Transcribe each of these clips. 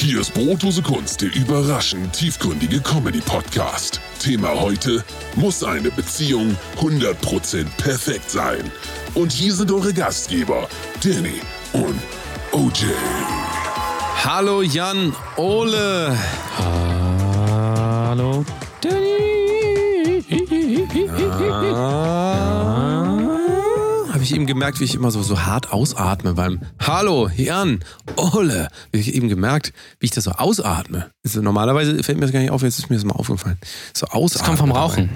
Hier ist Brotdose Kunst, der überraschend tiefgründige Comedy-Podcast. Thema heute: Muss eine Beziehung 100% perfekt sein? Und hier sind eure Gastgeber, Danny und OJ. Hallo Jan Ole. Hallo. Habe ich eben gemerkt, wie ich immer so, so hart ausatme beim Hallo Jan Ole. Habe ich eben gemerkt, wie ich das so ausatme. Also normalerweise fällt mir das gar nicht auf, jetzt ist mir das mal aufgefallen. So ausatmen. Das kommt vom Rauchen.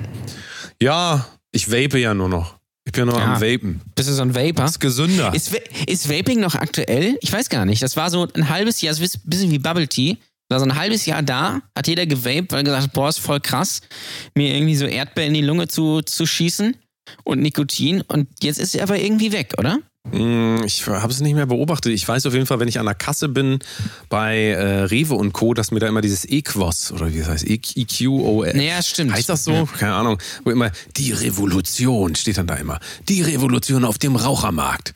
Ja, ich vape ja nur noch. Ich bin nur Ja. am Vapen. Bist du so ein Vapor? Ist gesünder. Ist, ist Vaping noch aktuell? Ich weiß gar nicht. Das war so ein halbes Jahr, ein bisschen wie Bubble Tea. War so ein halbes Jahr da, hat jeder gewaped, weil gesagt boah, ist voll krass, mir irgendwie so Erdbeeren in die Lunge zu, zu schießen und Nikotin. Und jetzt ist er aber irgendwie weg, oder? Mm, Ich habe es nicht mehr beobachtet. Ich weiß auf jeden Fall, wenn ich an der Kasse bin bei äh, Rewe und Co., dass mir da immer dieses Equos oder wie das heißt, E- EQOS. Naja, stimmt. Heißt das so? Keine Ahnung. Wo immer die Revolution steht dann da immer. Die Revolution auf dem Rauchermarkt.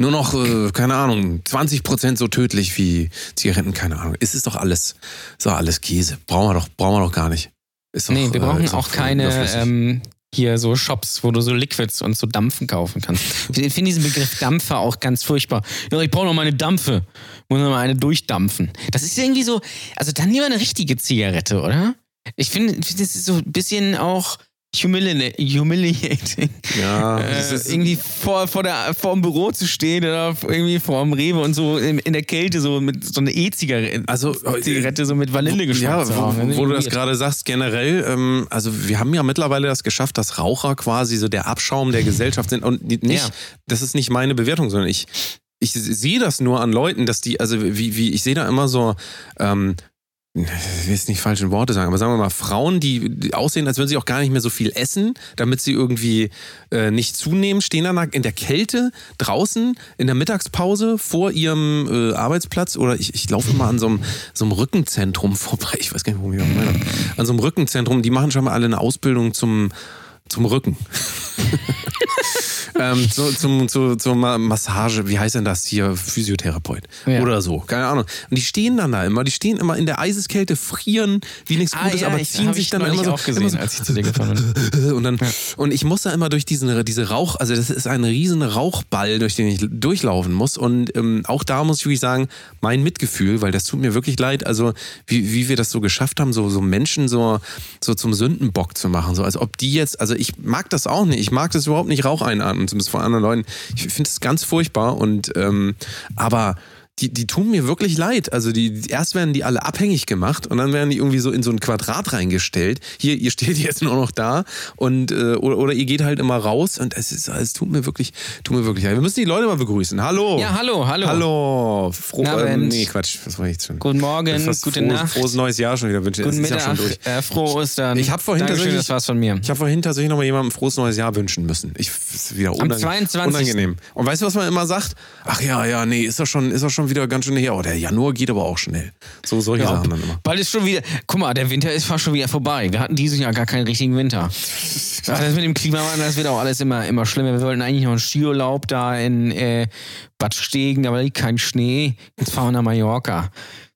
Nur noch, äh, keine Ahnung, 20 Prozent so tödlich wie Zigaretten, keine Ahnung. Es ist doch alles, ist doch alles Käse. Brauchen wir doch, brauchen wir doch gar nicht. Ist doch, Nee, wir äh, brauchen doch auch keine ähm, hier so Shops, wo du so Liquids und so Dampfen kaufen kannst. Ich finde diesen Begriff Dampfer auch ganz furchtbar. Ich brauche noch meine Dampfe. Muss noch mal eine durchdampfen. Das ist irgendwie so, also dann lieber eine richtige Zigarette, oder? Ich finde, das ist so ein bisschen auch humiliating. ja, das Äh, ist, irgendwie vor, vor, der, vor dem Büro zu stehen oder irgendwie vor dem Rewe und so in, in der Kälte so mit so einer E-Zigarette also Zigarette so mit Vanillegeschmack Ja, zu wo, rauchen. wo du das gerade sagst, generell, ähm, also wir haben ja mittlerweile das geschafft, dass Raucher quasi so der Abschaum der Gesellschaft sind und nicht, Ja. das ist nicht meine Bewertung, sondern ich, ich sehe das nur an Leuten, dass die, also wie, wie ich sehe da immer so, ähm, ich will jetzt nicht falsche Worte sagen, aber sagen wir mal, Frauen, die, aussehen, als würden sie auch gar nicht mehr so viel essen, damit sie irgendwie äh, nicht zunehmen, stehen dann in der Kälte draußen in der Mittagspause vor ihrem äh, Arbeitsplatz oder ich, ich laufe immer an so einem, Rückenzentrum vorbei, ich weiß gar nicht, wo ich meine. An so einem Rückenzentrum, die machen schon mal alle eine Ausbildung zum, zum Rücken. ähm, zu, zum, zu, zur Ma- Massage, wie heißt denn das hier? Physiotherapeut. Ja. Oder so, keine Ahnung. Und die stehen dann da immer, die stehen immer in der Eiseskälte, frieren wie nichts Ah, Gutes, ja, aber ziehen sich ich dann immer so, auch gesehen, immer so als ich zu dir gefahren bin. und dann und ich muss da immer durch diesen diese Rauch, also das ist ein riesen Rauchball, durch den ich durchlaufen muss und ähm, auch da muss ich wirklich sagen, mein Mitgefühl, weil das tut mir wirklich leid, also wie, wie wir das so geschafft haben, so so Menschen so so zum Sündenbock zu machen, so als ob die jetzt, also ich mag das auch nicht, ich mag das überhaupt nicht Rauch einatmen, zumindest von anderen Leuten. Ich finde das ganz furchtbar und ähm, aber die, die tun mir wirklich leid. Also die, erst werden die alle abhängig gemacht und dann werden die irgendwie so in so ein Quadrat reingestellt. Hier, ihr steht jetzt nur noch da und äh, oder, oder ihr geht halt immer raus und es ist, es tut mir wirklich, tut mir wirklich leid. Wir müssen die Leute mal begrüßen. Hallo. Ja, hallo, hallo. Hallo. Froh, Guten ähm, nee, Quatsch, was war ich jetzt schon? Guten Morgen, gute frohes, Nacht. Frohes neues Jahr schon wieder wünschen. Guten Es ist ja schon Mittag, durch. äh, frohe Ostern. Ich habe vorhin Dankeschön, tatsächlich, das war's von mir. Ich habe vorhin tatsächlich noch mal jemandem ein frohes neues Jahr wünschen müssen. Ich wieder Am unang 22.. unangenehm. Und weißt du, was man immer sagt? Ach ja, ja, nee, ist doch schon, ist doch schon wieder ganz schön her. Oh, der Januar geht aber auch schnell. So solche Ja, Sachen dann immer. bald ist schon wieder. Guck mal, der Winter ist fast schon wieder vorbei. Wir hatten dieses Jahr gar keinen richtigen Winter. Ach, das mit dem Klimawandel, das wird auch alles immer, immer schlimmer. Wir wollten eigentlich noch einen Skiurlaub da in äh, Bad Stegen, aber da liegt kein Schnee. Jetzt fahren wir nach Mallorca.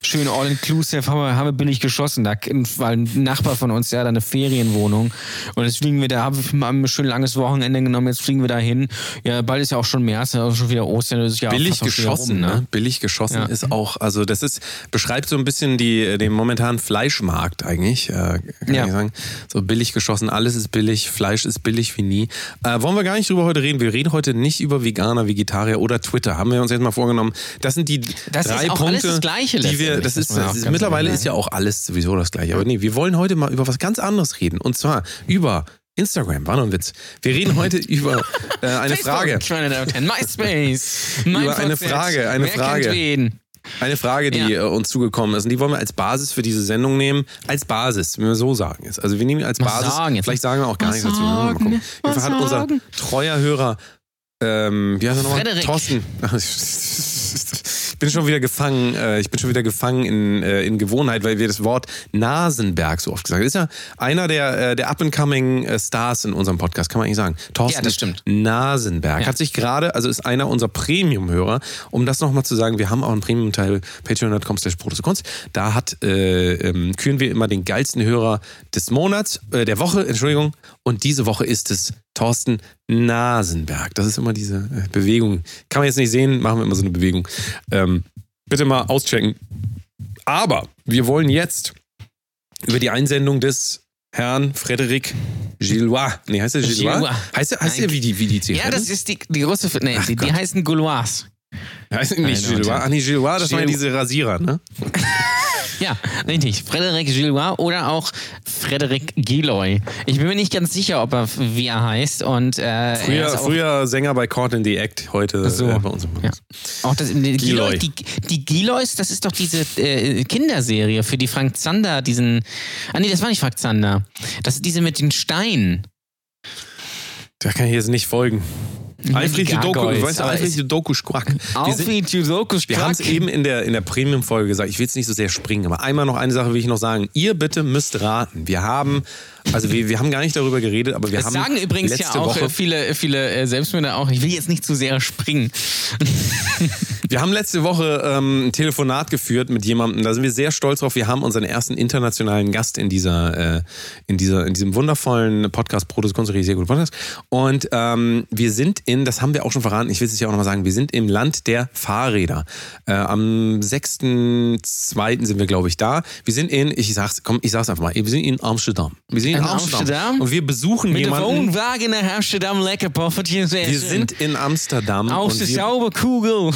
Schön all-inclusive, haben wir, haben wir billig geschossen. Da weil ein Nachbar von uns, der hat da eine Ferienwohnung. Und jetzt fliegen wir da, haben wir ein schön langes Wochenende genommen, jetzt fliegen wir da hin. Ja, bald ist ja auch schon März, auch schon wieder Ostern. Das ist ja auch Billig geschossen, rum, ne? Billig geschossen Ja. ist auch, also das ist, beschreibt so ein bisschen die, den momentanen Fleischmarkt eigentlich, äh, kann Ja. ich sagen. So billig geschossen, alles ist billig, Fleisch ist billig wie nie. Äh, wollen wir gar nicht drüber heute reden. Wir reden heute nicht über Veganer, Vegetarier oder Twitter. Haben wir uns jetzt mal vorgenommen. Das sind die Das ist drei auch Punkte, alles das Gleiche die wir, das ist, das ist mittlerweile ist ja auch alles sowieso das Gleiche. Aber nee, wir wollen heute mal über was ganz anderes reden. Und zwar über Instagram, war nur ein Witz. Wir reden heute über äh, eine Frage. MySpace. mein Über eine. Frage, eine Wer Frage. Eine Frage, die Ja. äh, uns zugekommen ist und die wollen wir als Basis für diese Sendung nehmen. Als Basis, wenn wir so sagen jetzt. Also wir nehmen als Basis. sagen? Vielleicht sagen wir auch gar nichts dazu. Mal gucken. Jedenfalls hat unser treuer Hörer, ähm, wie heißt er nochmal? Frederik. Thorsten. bin schon wieder gefangen, äh, ich bin schon wieder gefangen in, äh, in Gewohnheit, weil wir das Wort Nasenberg so oft gesagt haben. Ist ja einer der, äh, der up-and-coming Stars in unserem Podcast, kann man eigentlich sagen. Thorsten Ja, das stimmt. Nasenberg Ja. hat sich gerade, also ist einer unserer Premium-Hörer, um das nochmal zu sagen, wir haben auch einen Premium-Teil, patreon.com slash Kunst. Da hat, äh, ähm, küren wir immer den geilsten Hörer des Monats, äh, der Woche, Entschuldigung. Und diese Woche ist es Thorsten Nasenberg. Das ist immer diese äh, Bewegung. Kann man jetzt nicht sehen, machen wir immer so eine Bewegung. Ähm, bitte mal auschecken. Aber wir wollen jetzt über die Einsendung des Herrn Frederic Gillois. Nee, heißt er Gillois? Gillois. Heißt er, heißt er wie die, wie die Ja, das ist die, die russe. Nee, Ach die, die heißen Gaulois. heißt nicht Gillois? Ach nee, Gillois, das waren ja Gil- diese Rasierer, ne? Ja, richtig. Frederic Gillois oder auch Frederic Giloy. Ich bin mir nicht ganz sicher, ob er wie er heißt. Und, äh, er Früher, auch, früher Sänger bei Caught in the Act, heute so. äh, bei uns im Ja. Auch das, die, Giloy. Giloy. Die, die Giloys, das ist doch diese äh, Kinderserie für die Frank Zander, diesen. Ah, nee, das war nicht Frank Zander. Das ist diese mit den Steinen. Da kann ich jetzt nicht folgen. Alfred die Doku, Gargoyles, weißt du, Alfred es- Doku Squack. Alfred Judokus wir haben es eben in der, in der Premium-Folge gesagt, ich will jetzt nicht so sehr springen, aber einmal noch eine Sache will ich noch sagen. Ihr bitte müsst raten. Wir haben, also wir, wir haben gar nicht darüber geredet, aber wir Das haben sagen übrigens letzte ja auch Woche, äh, viele, viele äh, Selbstmörder auch. Ich will jetzt nicht zu sehr springen. Wir haben letzte Woche ähm, ein Telefonat geführt mit jemandem, da sind wir sehr stolz drauf. Wir haben unseren ersten internationalen Gast in dieser, äh, in dieser, in diesem wundervollen Podcast, Produce Kunst, sehr guter Podcast. Und ähm, wir sind in, das haben wir auch schon verraten, ich will es ja auch nochmal sagen, wir sind im Land der Fahrräder. Äh, am 6.2. sind wir, glaube ich, da. Wir sind in, ich sag's, komm, ich sag's einfach mal, wir sind in Amsterdam. Wir sind in, In Amsterdam. Amsterdam? Und wir besuchen Mit dem jemanden. Wohnwagen nach Amsterdam, lecker Poffertchen. Wir sind in Amsterdam. Aus der wir, Zauberkugel.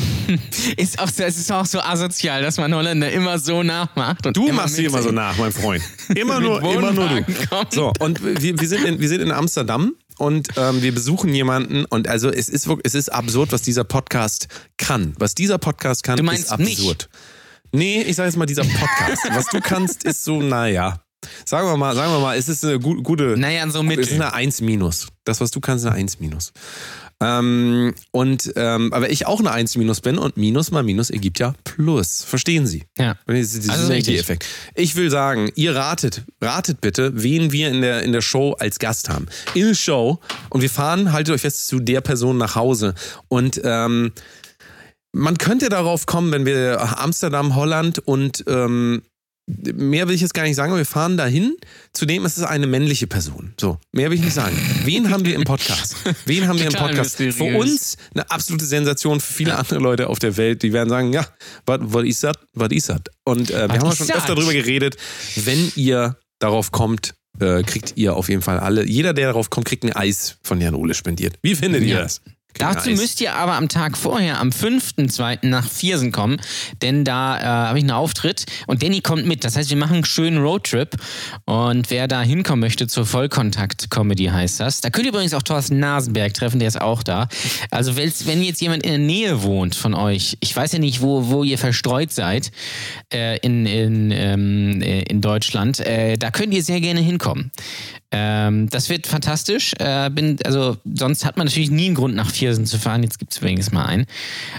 ist auch, so- es ist auch so asozial, dass man Holländer immer so nachmacht. Und Du immer machst sie mit- immer so nach, mein Freund. Immer Mit nur, immer nur du. Kommt. So, und wir, wir, sind in, wir sind in Amsterdam und ähm, wir besuchen jemanden und also es ist es ist absurd, was dieser Podcast kann. Was dieser Podcast kann, Du meinst ist absurd. Nee, ich sage jetzt mal dieser Podcast. was du kannst, ist so, naja. Sagen wir mal, sagen wir mal, es ist eine gu gute. Naja, so Es ist eine 1 minus. Das, was du kannst, ist eine 1 minus. Ähm, und ähm, aber ich auch eine 1 minus bin und Minus mal Minus ergibt ja Plus. Verstehen Sie? Ja. Das ist Also. Synergieeffekt. Ich will sagen, ihr ratet, ratet bitte, wen wir in der, in der Show als Gast haben. In der Show und wir fahren, haltet euch fest, zu der Person nach Hause. Und ähm, man könnte darauf kommen, wenn wir Amsterdam, Holland und ähm, mehr will ich jetzt gar nicht sagen, aber wir fahren dahin. Zudem ist es eine männliche Person. So, mehr will ich nicht sagen. Wen haben wir im Podcast? Wen haben wir im Podcast? Für mysteriös. uns eine absolute Sensation, für viele andere Leute auf der Welt, die werden sagen, ja, was ist das? Was ist das? Und äh, wir haben schon öfter darüber geredet, wenn ihr darauf kommt, äh, kriegt ihr auf jeden Fall alle, jeder, der darauf kommt, kriegt ein Eis von Jan Ole spendiert. Wie findet ihr Ja. das? Dazu müsst ihr aber am Tag vorher, am 5.2. nach Viersen kommen, denn da äh, habe ich einen Auftritt und Danny kommt mit. Das heißt, wir machen einen schönen Roadtrip und wer da hinkommen möchte zur Vollkontakt-Comedy heißt das. Da könnt ihr übrigens auch Thorsten Nasenberg treffen, der ist auch da. Also wenn jetzt jemand in der Nähe wohnt von euch, ich weiß ja nicht, wo, wo ihr verstreut seid äh, in, in, ähm, äh, in Deutschland, äh, da könnt ihr sehr gerne hinkommen. Ähm, das wird fantastisch. Äh, bin, also sonst hat man natürlich nie einen Grund nach Viersen zu fahren. Jetzt gibt es übrigens mal einen.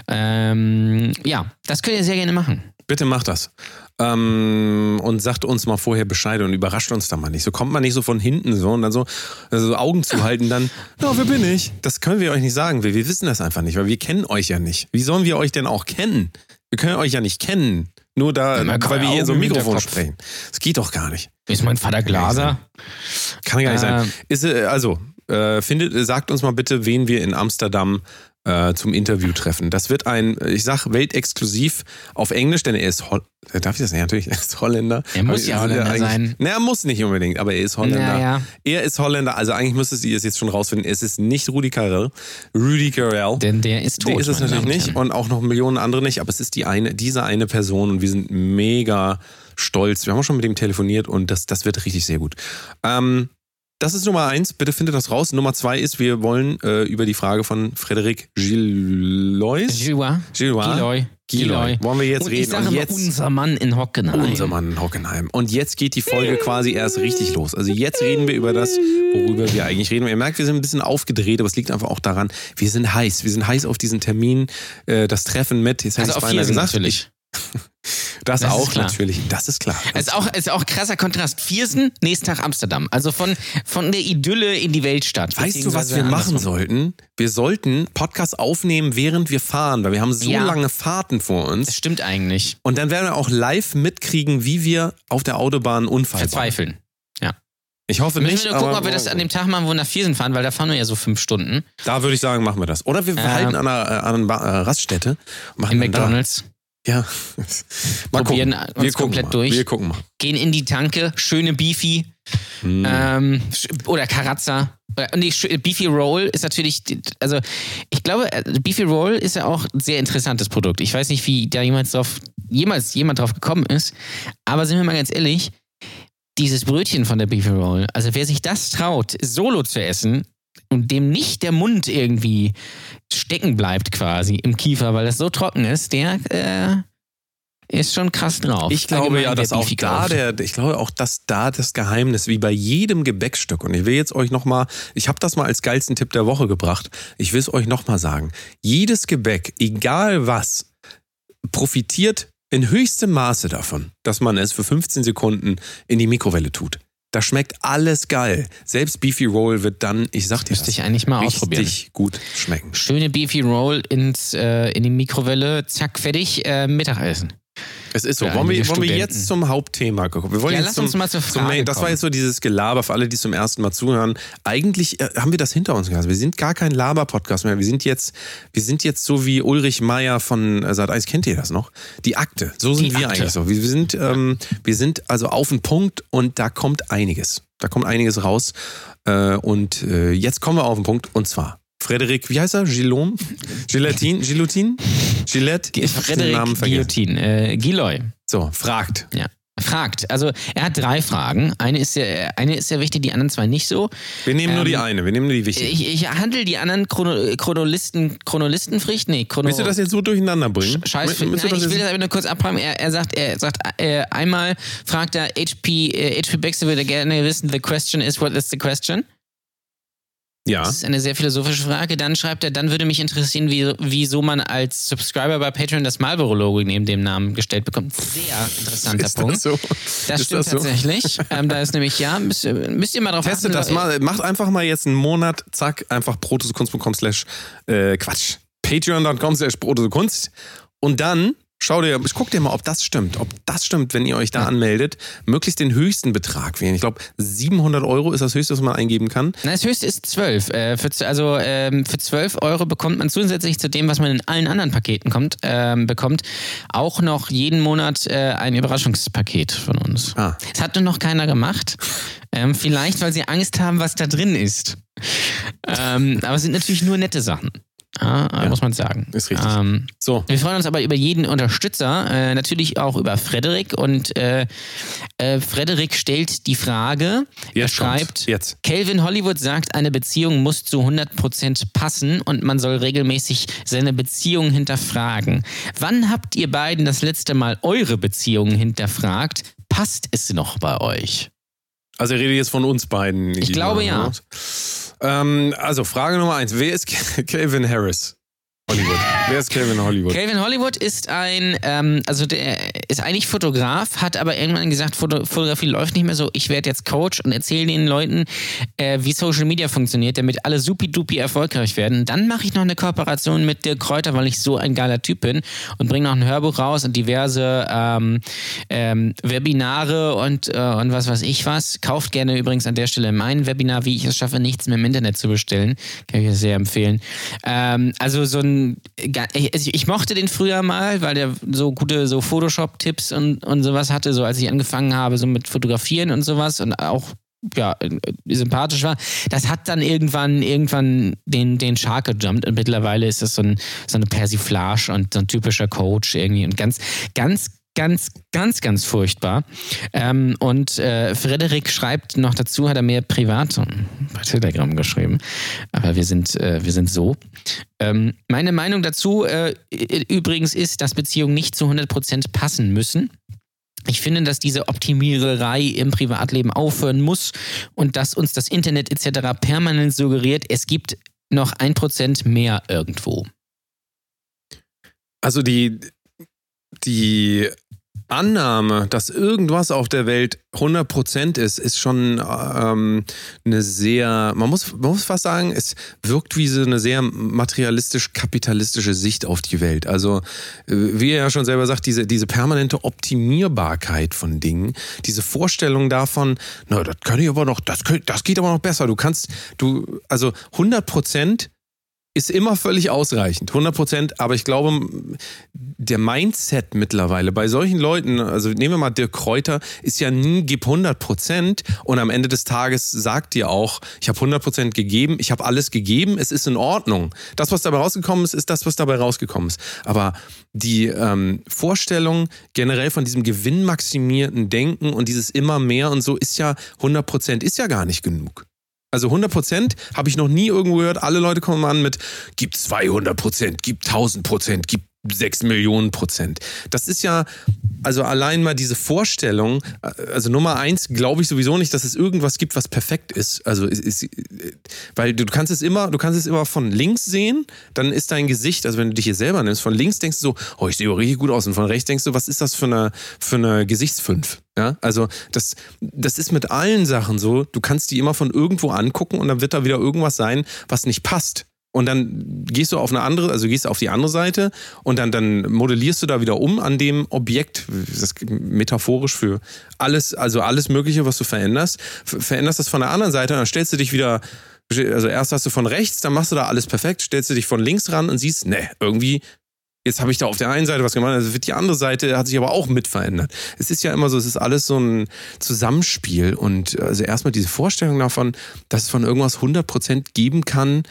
Ähm, ja, das könnt ihr sehr gerne machen. Bitte macht das. Ähm, und sagt uns mal vorher Bescheid und überrascht uns da mal nicht. So kommt man nicht so von hinten so und dann so, also Augen zuhalten, dann, ja, wer bin ich? Das können wir euch nicht sagen. Wir, wir wissen das einfach nicht, weil wir kennen euch ja nicht. Wie sollen wir euch denn auch kennen? Wir können euch ja nicht kennen. Nur da, man kann weil wir ja hier so ein Mikrofon sprechen. Das geht doch gar nicht. Ist mein Vater Glaser? Kann gar nicht sein. Ähm. Ist, äh, also, äh, findet, sagt uns mal bitte, wen wir in Amsterdam äh, zum Interview treffen. Das wird ein, ich sag, weltexklusiv auf Englisch, denn er ist Hol Darf ich das nicht? Natürlich, er ist Holländer. Er muss ja Holländer sein. Na, er muss nicht unbedingt, aber er ist Holländer. Naja. Er ist Holländer, also eigentlich müsstet ihr es jetzt schon rausfinden. Es ist nicht Rudi Carrell. Rudi Carrell. Denn der ist tot. Der ist es natürlich Damen nicht und auch noch Millionen andere nicht, aber es ist die eine, diese eine Person und wir sind mega stolz. Wir haben auch schon mit ihm telefoniert und das, das wird richtig sehr gut. Ähm, Das ist Nummer eins, bitte findet das raus. Nummer zwei ist, wir wollen äh, über die Frage von Frederik Gillois. Gillois. Gillois. Giloy. Wollen wir jetzt Und reden? Ich sage Und jetzt unser Mann in Hockenheim. unser Mann in Hockenheim. Und jetzt geht die Folge quasi erst richtig los. Also jetzt reden wir über das, worüber wir eigentlich reden. Ihr merkt, wir sind ein bisschen aufgedreht, aber es liegt einfach auch daran, wir sind heiß. Wir sind heiß auf diesen Termin, äh, das Treffen mit, jetzt Also auf Viersen gesagt. natürlich. Das, Das auch natürlich, das ist klar. Es ist auch, ist auch krasser Kontrast. Viersen, nächsten Tag Amsterdam. Also von, von der Idylle in die Weltstadt. Weißt du, was wir machen andersrum. sollten? Wir sollten Podcast aufnehmen, während wir fahren, weil wir haben so Ja. lange Fahrten vor Das uns. stimmt eigentlich. Und dann werden wir auch live mitkriegen, wie wir auf der Autobahn einen Unfall bauen. Verzweifeln. Ich hoffe Müssen nicht, wir nur gucken, ob wir das an dem Tag machen, wo wir nach Viersen fahren, weil da fahren wir ja so fünf Stunden. da würde ich sagen, machen wir das. Oder wir Ja. verhalten an einer, äh, an einer äh, Raststätte. Machen In dann da. Ja. Mal Probieren gucken. uns wir gucken komplett mal. durch. Wir gucken mal. Gehen in die Tanke, schöne Beefy. Hm. Ähm, oder Karazza. Oder, nee, Beefy Roll ist natürlich, also ich glaube, äh, Beefy Roll ist ja auch ein sehr interessantes Produkt. Ich weiß nicht, wie da jemals drauf, jemals jemand drauf gekommen ist, aber sind wir mal ganz ehrlich, dieses Brötchen von der Beefy Roll, also wer sich das traut, solo zu essen und dem nicht der Mund irgendwie stecken bleibt quasi im Kiefer, weil das so trocken ist, der äh, ist schon krass drauf. Ich glaube Allgemein, ja, dass auch da der, ich glaube auch, dass da das Geheimnis, wie bei jedem Gebäckstück, und ich will jetzt euch nochmal, ich habe das mal als geilsten Tipp der Woche gebracht, ich will es euch nochmal sagen. Jedes Gebäck, egal was, profitiert in höchstem Maße davon, dass man es für 15 Sekunden in die Mikrowelle tut. Da schmeckt alles geil. Selbst Beefy Roll wird dann, ich sag dir Müsste ich eigentlich mal richtig ausprobieren. gut schmecken. Schöne Beefy Roll ins, äh, in die Mikrowelle, zack, fertig, äh, Mittagessen. Es ist so. Wollen wir, wollen wir jetzt zum Hauptthema kommen? Wir wollen Ja, jetzt lass zum, uns mal zur zum Frage Main. Das war jetzt so dieses Gelaber für alle, die zum ersten Mal zuhören. Eigentlich äh, haben wir das hinter uns gelassen. Wir sind gar kein Laber-Podcast mehr. Wir sind jetzt, wir sind jetzt so wie Ulrich Meier von äh, Sat 1. Kennt ihr das noch? Die Akte. So sind Die wir Akte. eigentlich so. Wir, wir sind, ähm, wir sind also auf den Punkt und da kommt einiges. Da kommt einiges raus. Äh, und äh, jetzt kommen wir auf den Punkt und zwar. Frederik, wie heißt er? Gillon? Gelatine? Gilotin? Gillette? Ich hab den Namen vergessen. Guillotine, äh, Giloy. So, fragt. Ja. Fragt. Also er hat drei Fragen. Eine ist sehr, eine ist sehr wichtig, die anderen zwei nicht so. Wir nehmen nur Ähm, die eine, wir nehmen nur die wichtige. Ich, ich handle die anderen Chrono, Chronolisten, Chronolistenpflicht? Nee, Chrono. Willst du das jetzt so durcheinander bringen? Scheiß, Willst du nein, ich will das aber nur kurz abräumen. Er, er sagt, er sagt äh, einmal fragt er HP, äh, HP Baxter würde gerne wissen, the question is, what is the question? Ja. Das ist eine sehr philosophische Frage. Dann schreibt er, dann würde mich interessieren, wie, wieso man als Subscriber bei Patreon das Marlboro-Logo neben dem Namen gestellt bekommt. Sehr interessanter Ist Punkt. das so? Das stimmt das so? tatsächlich. ähm, da ist nämlich, ja, müsst, ihr- müsst ihr mal drauf Testet achten. das mal, macht einfach mal jetzt einen Monat, zack, einfach protosekunst.com slash, äh, Quatsch, patreon.com slash protosekunst und dann schau dir, guck dir mal, ob das stimmt, ob das stimmt, wenn ihr euch da anmeldet, möglichst den höchsten Betrag wählen. Ich glaube, 700 Euro ist das höchste, was man eingeben kann. Nein, das höchste ist 12. Äh, für, also ähm, für 12 Euro bekommt man zusätzlich zu dem, was man in allen anderen Paketen kommt, ähm, bekommt, auch noch jeden Monat äh, ein Überraschungspaket von uns. Ah. Das hat nur noch keiner gemacht. Ähm, vielleicht, weil sie Angst haben, was da drin ist. Ähm, aber es sind natürlich nur nette Sachen. Ja, Ja. muss man sagen. Ist richtig. Ähm, So, wir freuen uns aber über jeden Unterstützer, äh, natürlich auch über Frederik. Und äh, äh, Frederik stellt die Frage, er jetzt schreibt. Jetzt. Calvin Hollywood sagt, eine Beziehung muss zu 100% passen und man soll regelmäßig seine Beziehung hinterfragen. Wann habt ihr beiden das letzte Mal eure Beziehung hinterfragt? Passt es noch bei euch? Also er redet jetzt von uns beiden. Ich glaube, ja. Ähm, also Frage Nummer eins. Wer ist Calvin Harris? Hollywood. Wer ist Calvin Hollywood? Calvin Hollywood ist ein, ähm, also der ist eigentlich Fotograf, hat aber irgendwann gesagt, Foto Fotografie läuft nicht mehr so. Ich werde jetzt Coach und erzähle den Leuten, äh, wie Social Media funktioniert, damit alle supi-dupi erfolgreich werden. Dann mache ich noch eine Kooperation mit Dirk Kräuter, weil ich so ein geiler Typ bin und bringe noch ein Hörbuch raus und diverse ähm, ähm, Webinare und, äh, und was weiß ich was. Kauft gerne übrigens an der Stelle mein Webinar, wie ich es schaffe, nichts mehr im Internet zu bestellen. Kann ich sehr empfehlen. Ähm, also so ein, ich, also ich mochte den früher mal, weil der so gute so Photoshop-Tipps und, und sowas hatte, so als ich angefangen habe, so mit Fotografieren und sowas und auch ja, äh, sympathisch war. Das hat dann irgendwann, irgendwann den, den Shark gejumpt und mittlerweile ist das so, ein, so eine Persiflage und so ein typischer Coach irgendwie und ganz, ganz ganz, ganz, ganz furchtbar. Ähm, und äh, Frederik schreibt noch dazu, hat er mir privat bei Telegram geschrieben. Aber wir sind, äh, wir sind so. Ähm, meine Meinung dazu äh, übrigens ist, dass Beziehungen nicht zu 100% passen müssen. Ich finde, dass diese Optimiererei im Privatleben aufhören muss und dass uns das Internet etc. permanent suggeriert, es gibt noch ein Prozent mehr irgendwo. Also die, die Annahme, dass irgendwas auf der Welt 100% ist, ist schon ähm, eine sehr, man muss, man muss fast sagen, es wirkt wie so eine sehr materialistisch-kapitalistische Sicht auf die Welt. Also, äh, wie er ja schon selber sagt, diese, diese permanente Optimierbarkeit von Dingen, diese Vorstellung davon, na, das kann ich aber noch, das, das geht aber noch besser. Du kannst, du, also 100% ist immer völlig ausreichend, 100 Prozent. Aber ich glaube, der Mindset mittlerweile bei solchen Leuten, also nehmen wir mal Dirk Kräuter, ist ja nie, gib 100 Prozent und am Ende des Tages sagt dir auch, ich habe 100 Prozent gegeben, ich habe alles gegeben, es ist in Ordnung. Das, was dabei rausgekommen ist, ist das, was dabei rausgekommen ist. Aber die ähm, Vorstellung generell von diesem gewinnmaximierten Denken und dieses immer mehr und so ist ja 100 Prozent, ist ja gar nicht genug. Also 100 Prozent habe ich noch nie irgendwo gehört. Alle Leute kommen an mit, gib 200 Prozent, gib 1000 Prozent, gib 6 Millionen Prozent. Das ist ja, also allein mal diese Vorstellung, also Nummer eins, glaube ich sowieso nicht, dass es irgendwas gibt, was perfekt ist. Also, ist, weil du kannst es immer, du kannst es immer von links sehen, dann ist dein Gesicht, also wenn du dich hier selber nimmst, von links denkst du so, oh, ich sehe richtig gut aus. Und von rechts denkst du, was ist das für eine, für eine Gesichtsfünf? Ja, also das, das ist mit allen Sachen so. Du kannst die immer von irgendwo angucken und dann wird da wieder irgendwas sein, was nicht passt. Und dann gehst du auf eine andere, also gehst auf die andere Seite und dann, dann modellierst du da wieder um an dem Objekt, das ist metaphorisch für alles, also alles Mögliche, was du veränderst, veränderst das von der anderen Seite und dann stellst du dich wieder, also erst hast du von rechts, dann machst du da alles perfekt, stellst du dich von links ran und siehst, ne, irgendwie Jetzt habe ich da auf der einen Seite was gemacht, also wird die andere Seite hat sich aber auch mit verändert. Es ist ja immer so, es ist alles so ein Zusammenspiel und also erstmal diese Vorstellung davon, dass es von irgendwas 100% geben kann,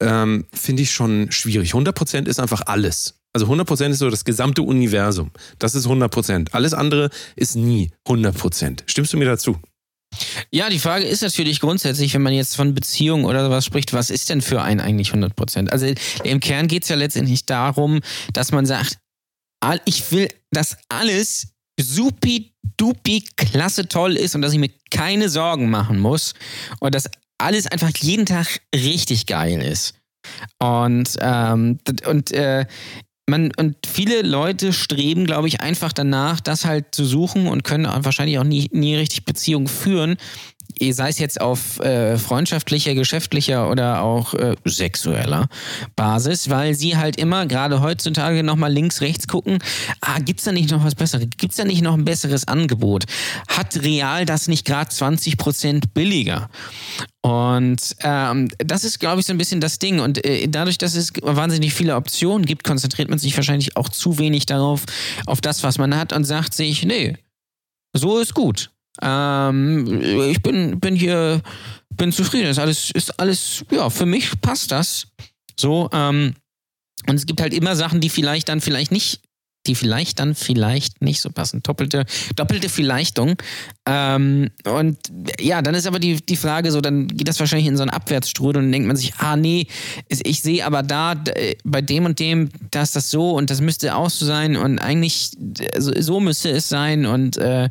ähm, finde ich schon schwierig. 100% ist einfach alles. Also 100% ist so das gesamte Universum. Das ist 100%. Alles andere ist nie 100%. Stimmst du mir dazu? Ja, die Frage ist natürlich grundsätzlich, wenn man jetzt von Beziehung oder sowas spricht, was ist denn für einen eigentlich 100 Prozent? Also im Kern geht es ja letztendlich darum, dass man sagt, ich will, dass alles supi dupi klasse toll ist und dass ich mir keine Sorgen machen muss und dass alles einfach jeden Tag richtig geil ist. Und, ähm, und äh, man, und viele Leute streben, glaube ich, einfach danach, das halt zu suchen und können wahrscheinlich auch nie, nie richtig Beziehungen führen, sei es jetzt auf äh, freundschaftlicher, geschäftlicher oder auch äh, sexueller Basis, weil sie halt immer, gerade heutzutage, nochmal links, rechts gucken, ah, gibt's da nicht noch was Besseres? Gibt's da nicht noch ein besseres Angebot? Hat Real das nicht gerade 20 Prozent billiger? Und ähm, das ist, glaube ich, so ein bisschen das Ding. Und äh, dadurch, dass es wahnsinnig viele Optionen gibt, konzentriert man sich wahrscheinlich auch zu wenig darauf, auf das, was man hat und sagt sich, nee, so ist gut. Ähm, ich bin, bin hier, bin zufrieden. Ist alles, ist alles, ja, für mich passt das. So, ähm, und es gibt halt immer Sachen, die vielleicht dann vielleicht nicht die vielleicht dann vielleicht nicht so passen. Doppelte, doppelte Vielleichtung. Ähm, und ja, dann ist aber die, die Frage so, dann geht das wahrscheinlich in so einen Abwärtsstrudel und denkt man sich, ah nee, ich sehe aber da bei dem und dem, da ist das so und das müsste auch so sein und eigentlich so, so müsste es sein und äh,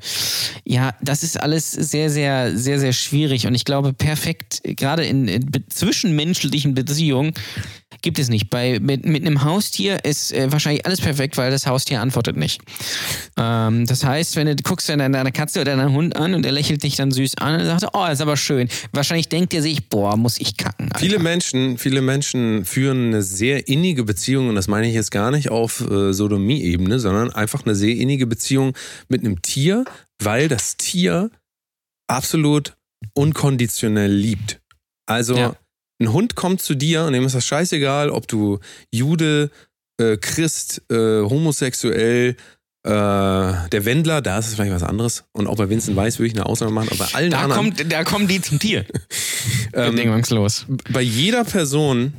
ja, das ist alles sehr, sehr, sehr, sehr schwierig und ich glaube perfekt, gerade in, in zwischenmenschlichen Beziehungen gibt es nicht. Bei, mit, mit einem Haustier ist äh, wahrscheinlich alles perfekt, weil das Haustier antwortet nicht. Ähm, das heißt, wenn du guckst dann deine Katze oder deinen Hund an und er lächelt dich dann süß an und sagt, oh, ist aber schön. Wahrscheinlich denkt er sich, boah, muss ich kacken. Alter. Viele Menschen, viele Menschen führen eine sehr innige Beziehung und das meine ich jetzt gar nicht auf äh, Sodomie-Ebene, sondern einfach eine sehr innige Beziehung mit einem Tier, weil das Tier absolut unkonditionell liebt. Also ja. Ein Hund kommt zu dir und dem ist das scheißegal, ob du Jude, äh, Christ, äh, homosexuell, äh, der Wendler, da ist es vielleicht was anderes. Und auch bei Vincent Weiss würde ich eine Ausnahme machen, aber bei allen da anderen. Kommt, da kommen die zum Tier. ähm, los. Bei jeder Person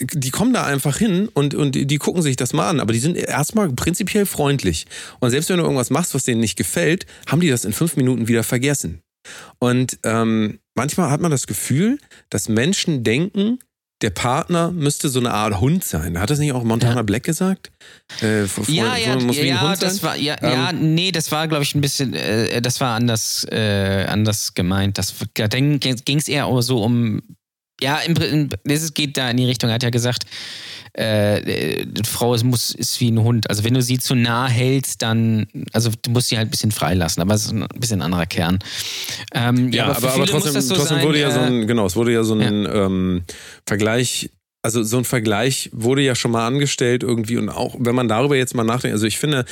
die kommen da einfach hin und, und die gucken sich das mal an, aber die sind erstmal prinzipiell freundlich. Und selbst wenn du irgendwas machst, was denen nicht gefällt, haben die das in fünf Minuten wieder vergessen. Und ähm, manchmal hat man das Gefühl, dass Menschen denken, der Partner müsste so eine Art Hund sein. Hat das nicht auch Montana ja. Black gesagt? Äh, vor, ja, ja, so, ja, das war, ja, ähm, ja, nee, das war, glaube ich, ein bisschen, äh, das war anders, äh, anders gemeint. Das, da ging es eher so um ja, im, es geht da in die Richtung. Er hat ja gesagt, äh, äh, Frau ist, muss, ist wie ein Hund. Also wenn du sie zu nah hältst, dann, also du musst sie halt ein bisschen freilassen, aber es ist ein bisschen ein anderer Kern. Ähm, ja, ja, aber, aber, aber trotzdem, so trotzdem sein, wurde ja so ein, genau, es wurde ja so ein ja. Ähm, Vergleich also so ein Vergleich wurde ja schon mal angestellt irgendwie und auch wenn man darüber jetzt mal nachdenkt, also ich finde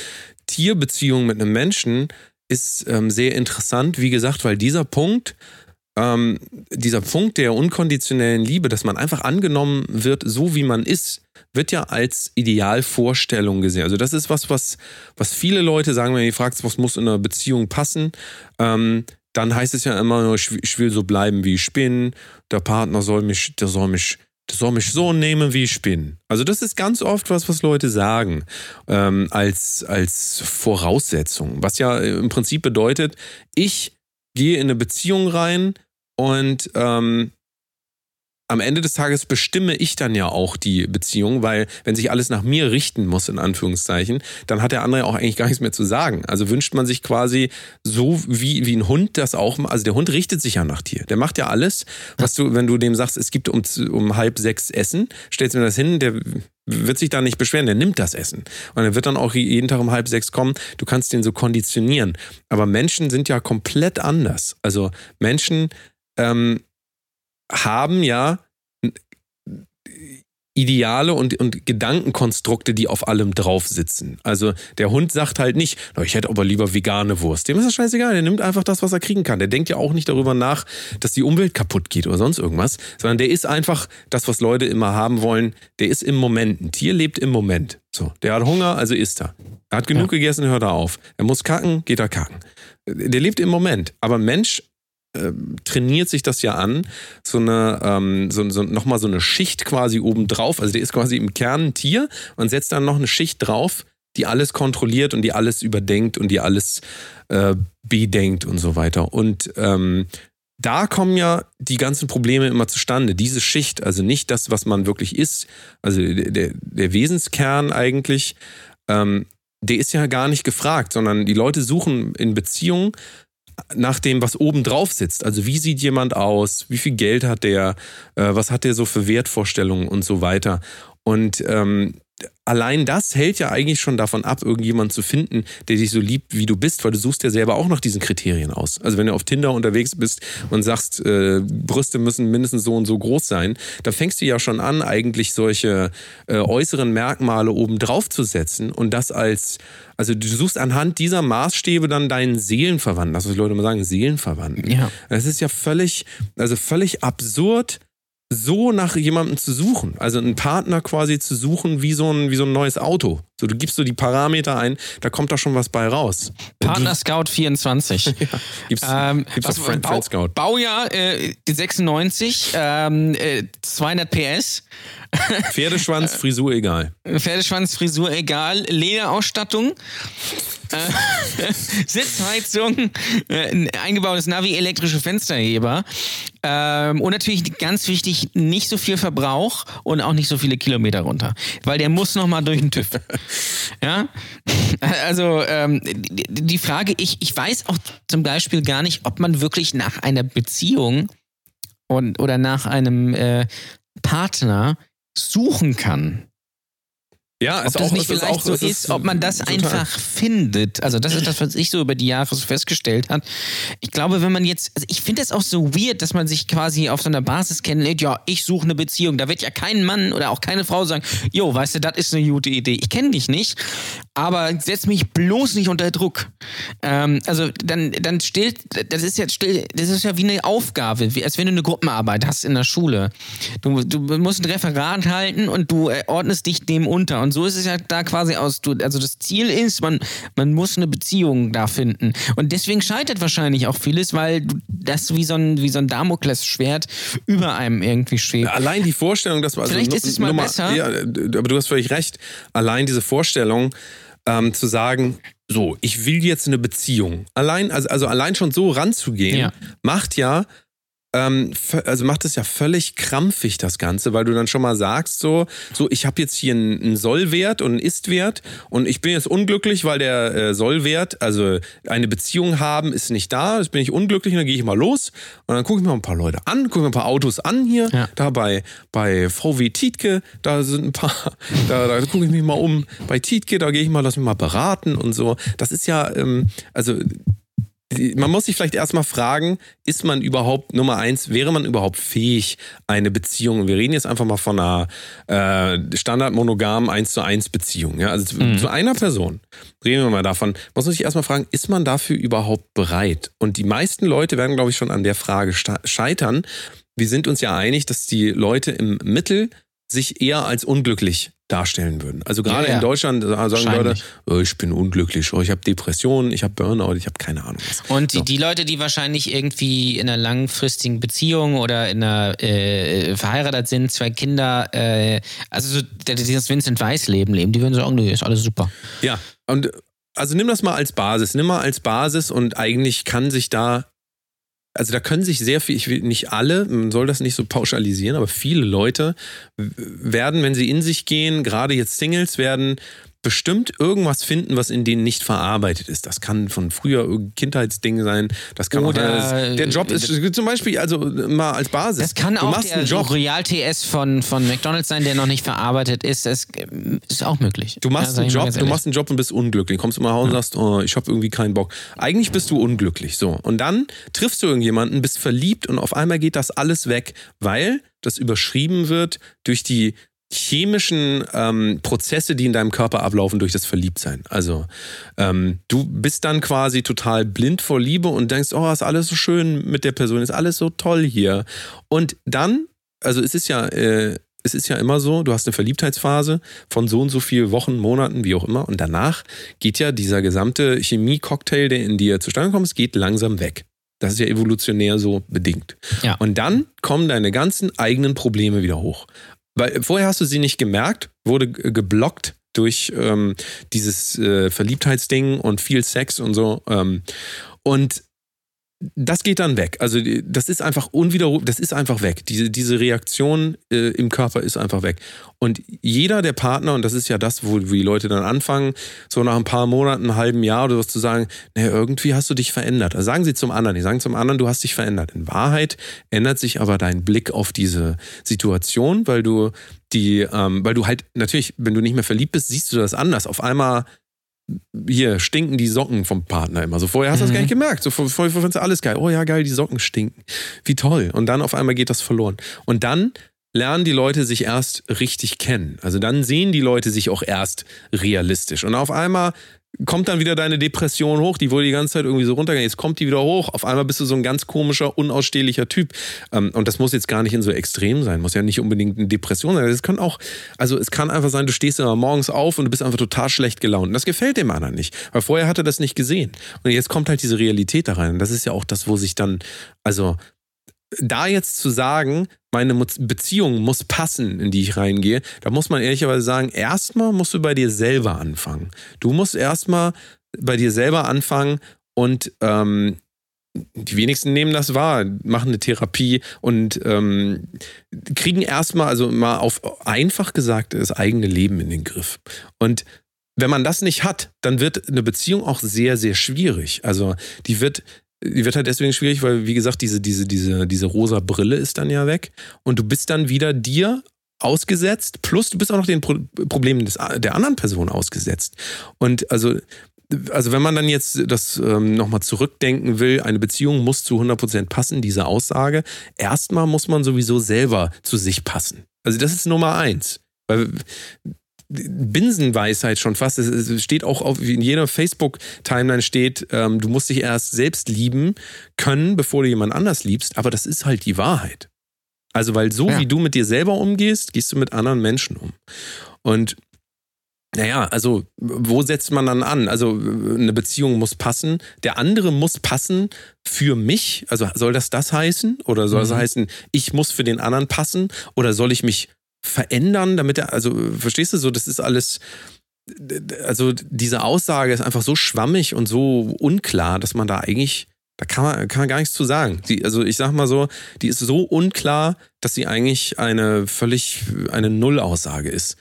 Tierbeziehungen mit einem Menschen ist ähm, sehr interessant, wie gesagt, weil dieser Punkt ähm, dieser Punkt der unkonditionellen Liebe, dass man einfach angenommen wird, so wie man ist, wird ja als Idealvorstellung gesehen. Also das ist was, was, was viele Leute sagen, wenn ihr fragt, was muss in einer Beziehung passen, ähm, dann heißt es ja immer nur, ich will so bleiben, wie ich bin. Der Partner soll mich, der soll mich, der soll mich so nehmen, wie ich bin. Also das ist ganz oft was, was Leute sagen ähm, als, als Voraussetzung. Was ja im Prinzip bedeutet, ich gehe in eine Beziehung rein und ähm, am Ende des Tages bestimme ich dann ja auch die Beziehung, weil wenn sich alles nach mir richten muss, in Anführungszeichen, dann hat der andere auch eigentlich gar nichts mehr zu sagen. Also wünscht man sich quasi so wie, wie ein Hund das auch, also der Hund richtet sich ja nach dir. Der macht ja alles, was du, wenn du dem sagst, es gibt um, um halb sechs Essen, stellst mir das hin, der wird sich da nicht beschweren, der nimmt das Essen. Und er wird dann auch jeden Tag um halb sechs kommen. Du kannst den so konditionieren. Aber Menschen sind ja komplett anders. Also Menschen ähm, haben ja Ideale und, und Gedankenkonstrukte, die auf allem drauf sitzen. Also der Hund sagt halt nicht, ich hätte aber lieber vegane Wurst. Dem ist das scheißegal, der nimmt einfach das, was er kriegen kann. Der denkt ja auch nicht darüber nach, dass die Umwelt kaputt geht oder sonst irgendwas, sondern der ist einfach das, was Leute immer haben wollen. Der ist im Moment. Ein Tier lebt im Moment. So, der hat Hunger, also isst er. Er hat genug ja. gegessen, hört er auf. Er muss kacken, geht er kacken. Der lebt im Moment. Aber Mensch trainiert sich das ja an, so eine, ähm, so, so, nochmal so eine Schicht quasi oben drauf. Also der ist quasi im Kern ein Tier und setzt dann noch eine Schicht drauf, die alles kontrolliert und die alles überdenkt und die alles äh, bedenkt und so weiter. Und ähm, da kommen ja die ganzen Probleme immer zustande. Diese Schicht, also nicht das, was man wirklich ist, also der, der Wesenskern eigentlich, ähm, der ist ja gar nicht gefragt, sondern die Leute suchen in Beziehungen nach dem, was oben drauf sitzt. Also wie sieht jemand aus, wie viel Geld hat der, äh, was hat der so für Wertvorstellungen und so weiter. Und ähm, allein das hält ja eigentlich schon davon ab, irgendjemanden zu finden, der dich so liebt, wie du bist, weil du suchst ja selber auch nach diesen Kriterien aus. Also wenn du auf Tinder unterwegs bist und sagst, äh, Brüste müssen mindestens so und so groß sein, da fängst du ja schon an, eigentlich solche äh, äußeren Merkmale oben drauf zu setzen und das als, also du suchst anhand dieser Maßstäbe dann deinen Seelenverwandten, das was die Leute immer sagen, Seelenverwandten. Ja. Das ist ja völlig, also völlig absurd, so nach jemandem zu suchen, also einen Partner quasi zu suchen wie so ein, wie so ein neues Auto. So, du gibst so die Parameter ein, da kommt da schon was bei raus. Partner Scout 24. ja, gibt's, ähm, gibt's was, Friend, Bau, Scout. Baujahr äh, 96, ähm, äh, 200 PS. Pferdeschwanz, Frisur egal. Pferdeschwanz, Frisur egal. Lederausstattung. Äh, Sitzheizung, äh, eingebautes Navi, elektrische Fensterheber. Ähm, und natürlich ganz wichtig, nicht so viel Verbrauch und auch nicht so viele Kilometer runter. Weil der muss nochmal durch den TÜV. Ja? Also ähm, die, Frage, ich, ich weiß auch zum Beispiel gar nicht, ob man wirklich nach einer Beziehung und, oder nach einem äh, Partner suchen kann. Ja, ob das auch, nicht vielleicht auch, so ist, ob man das total. einfach findet. Also das ist das, was ich so über die Jahre so festgestellt habe. Ich glaube, wenn man jetzt, also ich finde es auch so weird, dass man sich quasi auf so einer Basis kennenlernt, ja, ich suche eine Beziehung. Da wird ja kein Mann oder auch keine Frau sagen, jo, weißt du, das ist eine gute Idee. Ich kenne dich nicht, aber setz mich bloß nicht unter Druck. Ähm, also dann, dann stellt, das ist jetzt still, das ist ja wie eine Aufgabe, wie, als wenn du eine Gruppenarbeit hast in der Schule. Du, du musst ein Referat halten und du äh, ordnest dich dem unter. Und so ist es ja da quasi aus. Du, also das Ziel ist, man, man muss eine Beziehung da finden. Und deswegen scheitert wahrscheinlich auch vieles, weil das wie so ein, wie so ein Damoklesschwert über einem irgendwie schwebt. Allein die Vorstellung, dass man. Also Vielleicht ist es mal Nummer- besser. Ja, aber du hast völlig recht. Allein diese Vorstellung, ähm, zu sagen, so, ich will jetzt eine Beziehung. Allein, also, also allein schon so ranzugehen, Ja. macht ja, ähm, also macht es ja völlig krampfig, das Ganze, weil du dann schon mal sagst, so, so ich habe jetzt hier einen, einen Sollwert und einen Ist-Wert und ich bin jetzt unglücklich, weil der äh, Sollwert, also eine Beziehung haben, ist nicht da. Jetzt bin ich unglücklich und dann gehe ich mal los und dann gucke ich mir ein paar Leute an, gucke mir ein paar Autos an hier, Ja. da bei, bei VW Tietke, da sind ein paar, da, da gucke ich mich mal um. Bei Tietke, da gehe ich mal, lass mich mal beraten und so. Das ist ja, ähm, also man muss sich vielleicht erstmal fragen, ist man überhaupt, Nummer eins, wäre man überhaupt fähig, eine Beziehung, wir reden jetzt einfach mal von einer äh, standardmonogamen 1 zu 1 Beziehung, ja, also zu, zu einer Person, reden wir mal davon, muss man sich erstmal fragen, ist man dafür überhaupt bereit? Und die meisten Leute werden, glaube ich, schon an der Frage scheitern. Wir sind uns ja einig, dass die Leute im Mittel sich eher als unglücklich darstellen würden. Also gerade Ja, ja. in Deutschland sagen Leute, oh, ich bin unglücklich, oh, ich habe Depressionen, ich habe Burnout, ich habe keine Ahnung was. Und die, So. die Leute, die wahrscheinlich irgendwie in einer langfristigen Beziehung oder in einer äh, verheiratet sind, zwei Kinder, äh, also so, der- die das Vincent Weiss Leben leben, die würden sagen, nee, ist alles super. Ja, und also nimm das mal als Basis, nimm mal als Basis und eigentlich kann sich da, also da können sich sehr viel, ich will nicht alle, man soll das nicht so pauschalisieren, aber viele Leute werden, wenn sie in sich gehen, gerade jetzt Singles werden, bestimmt irgendwas finden, was in denen nicht verarbeitet ist. Das kann von früher Kindheitsding sein. Das kann Oder, auch, der Job ist zum Beispiel, also mal als Basis. Das kann du auch machst der einen Job. Royal TS von, von McDonalds sein, der noch nicht verarbeitet ist. Das ist auch möglich. Du machst Ja, einen Job, du machst einen Job und bist unglücklich. Kommst immer nach Hause und sagst, oh, ich habe irgendwie keinen Bock. Eigentlich bist du unglücklich, so. Und dann triffst du irgendjemanden, bist verliebt und auf einmal geht das alles weg, weil das überschrieben wird durch die chemischen ähm, Prozesse, die in deinem Körper ablaufen durch das Verliebtsein. Also ähm, du bist dann quasi total blind vor Liebe und denkst, oh, ist alles so schön mit der Person, ist alles so toll hier. Und dann, also es ist ja, äh, es ist ja immer so, du hast eine Verliebtheitsphase von so und so viel Wochen, Monaten, wie auch immer, und danach geht ja dieser gesamte Chemie-Cocktail, der in dir zustande kommt, geht langsam weg. Das ist ja evolutionär so bedingt. Ja. Und dann kommen deine ganzen eigenen Probleme wieder hoch. Weil vorher hast du sie nicht gemerkt, wurde geblockt durch ähm, dieses äh, Verliebtheitsding und viel Sex und so. Ähm, und das geht dann weg. Also das ist einfach unwiderruflich, das ist einfach weg. Diese, diese Reaktion äh, im Körper ist einfach weg. Und jeder der Partner, und das ist ja das, wo, wo die Leute dann anfangen, so nach ein paar Monaten, einem halben Jahr oder was zu sagen, naja, irgendwie hast du dich verändert. Also sagen sie zum anderen, die sagen zum anderen, du hast dich verändert. In Wahrheit ändert sich aber dein Blick auf diese Situation, weil du die, ähm, weil du halt natürlich, wenn du nicht mehr verliebt bist, siehst du das anders. Auf einmal hier stinken die Socken vom Partner immer. So vorher hast du das Mhm. gar nicht gemerkt. So vorher fandst du alles geil. Oh ja, geil, die Socken stinken. Wie toll. Und dann auf einmal geht das verloren. Und dann lernen die Leute sich erst richtig kennen. Also dann sehen die Leute sich auch erst realistisch. Und auf einmal kommt dann wieder deine Depression hoch, die wurde die ganze Zeit irgendwie so runtergegangen, jetzt kommt die wieder hoch, auf einmal bist du so ein ganz komischer, unausstehlicher Typ. Ähm, Und das muss jetzt gar nicht in so extrem sein, muss ja nicht unbedingt eine Depression sein. Es kann auch, also es kann einfach sein, du stehst immer morgens auf und du bist einfach total schlecht gelaunt. Und das gefällt dem anderen nicht, weil vorher hat er das nicht gesehen. Und jetzt kommt halt diese Realität da rein. Und das ist ja auch das, wo sich dann, also da jetzt zu sagen, meine Beziehung muss passen, in die ich reingehe, da muss man ehrlicherweise sagen, erstmal musst du bei dir selber anfangen. Du musst erstmal bei dir selber anfangen und ähm, die wenigsten nehmen das wahr, machen eine Therapie und ähm, kriegen erstmal, also mal auf einfach gesagt, das eigene Leben in den Griff. Und wenn man das nicht hat, dann wird eine Beziehung auch sehr, sehr schwierig. Also die wird, die wird halt deswegen schwierig, weil, wie gesagt, diese, diese, diese, diese rosa Brille ist dann ja weg und du bist dann wieder dir ausgesetzt, plus du bist auch noch den Pro Problemen des, der anderen Person ausgesetzt. Und also, also wenn man dann jetzt das ähm, nochmal zurückdenken will, eine Beziehung muss zu 100% passen, diese Aussage, erstmal muss man sowieso selber zu sich passen. Also das ist Nummer eins. Weil Binsenweisheit schon fast. Es steht auch auf, in jeder Facebook-Timeline steht, ähm, du musst dich erst selbst lieben können, bevor du jemand anders liebst. Aber das ist halt die Wahrheit. Also, weil so Ja. wie du mit dir selber umgehst, gehst du mit anderen Menschen um. Und naja, also wo setzt man dann an? Also eine Beziehung muss passen. Der andere muss passen für mich. Also soll das das heißen? Oder soll das Mhm. heißen, ich muss für den anderen passen? Oder soll ich mich verändern, damit er, also verstehst du so, das ist alles, also diese Aussage ist einfach so schwammig und so unklar, dass man da eigentlich, da kann man, kann man gar nichts zu sagen. Die, also ich sag mal so, die ist so unklar, dass sie eigentlich eine völlig, eine Nullaussage ist.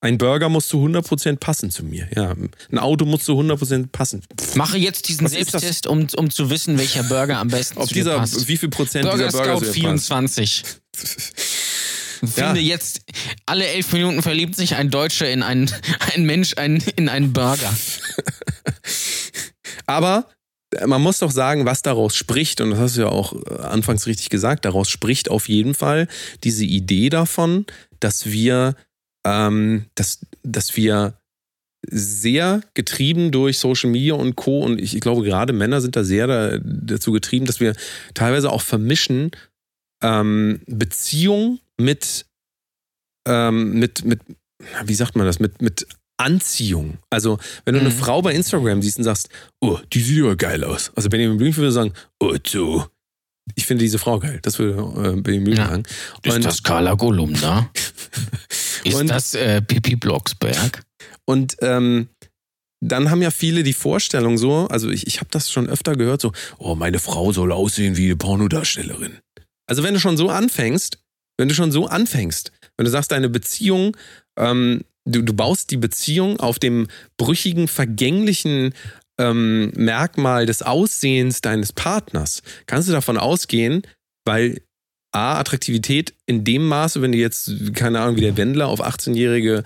Ein Burger muss zu 100% passen zu mir. Ja, ein Auto muss zu 100% passen. Mache jetzt diesen Selbsttest, um, um zu wissen, welcher Burger am besten Ob zu dieser, passt. Wie viel Prozent Burger dieser Burger Scout 24. Finde ja. jetzt, alle elf Minuten verliebt sich ein Deutscher in einen, ein Mensch einen, in einen Burger. Aber äh, man muss doch sagen, was daraus spricht, und das hast du ja auch äh, anfangs richtig gesagt, daraus spricht auf jeden Fall diese Idee davon, dass wir, ähm, dass, dass wir sehr getrieben durch Social Media und Co. Und ich, ich glaube, gerade Männer sind da sehr da, dazu getrieben, dass wir teilweise auch vermischen ähm, Beziehung mit, ähm, mit, mit, wie sagt man das, mit, mit Anziehung. Also, wenn du eine Mhm. Frau bei Instagram siehst und sagst, oh, die sieht aber geil aus. Also Benjamin Blümchen würde sagen, oh, du. Ich finde diese Frau geil. Das würde äh, Benjamin Blümchen Ja. sagen. Ist Und- das Carla Kolumna? Ist Und- das äh, Pippi Blocksberg? Und ähm, dann haben ja viele die Vorstellung so, also ich, ich habe das schon öfter gehört, so, oh, meine Frau soll aussehen wie eine Pornodarstellerin. Also wenn du schon so anfängst, wenn du schon so anfängst, wenn du sagst, deine Beziehung, ähm, du, du baust die Beziehung auf dem brüchigen, vergänglichen ähm, Merkmal des Aussehens deines Partners, kannst du davon ausgehen, weil A, Attraktivität in dem Maße, wenn du jetzt, keine Ahnung, wie der Wendler auf 18-jährige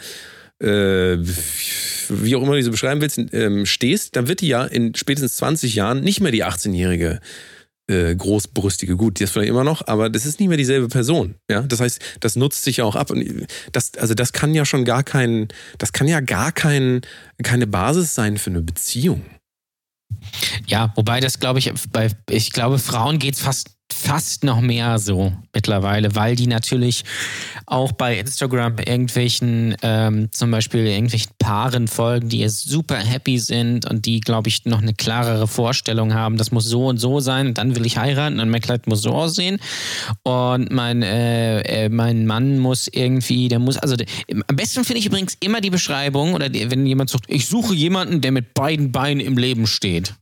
äh, wie auch immer du sie beschreiben willst, ähm, stehst, dann wird die ja in spätestens 20 Jahren nicht mehr die 18-jährige äh, großbrüstige, gut, die ist vielleicht immer noch, aber das ist nicht mehr dieselbe Person. Ja, das heißt, das nutzt sich ja auch ab und das, also das kann ja schon gar kein, das kann ja gar kein, keine Basis sein für eine Beziehung. Ja, wobei das glaube ich, bei, ich glaube, Frauen geht es fast, fast noch mehr so mittlerweile, weil die natürlich auch bei Instagram irgendwelchen, ähm, zum Beispiel irgendwelchen Paaren folgen, die super happy sind und die, glaube ich, noch eine klarere Vorstellung haben, das muss so und so sein, und dann will ich heiraten und mein Kleid muss so aussehen und mein, äh, äh, mein Mann muss irgendwie, der muss, also der, am besten finde ich übrigens immer die Beschreibung oder die, wenn jemand sagt, ich suche jemanden, der mit beiden Beinen im Leben steht.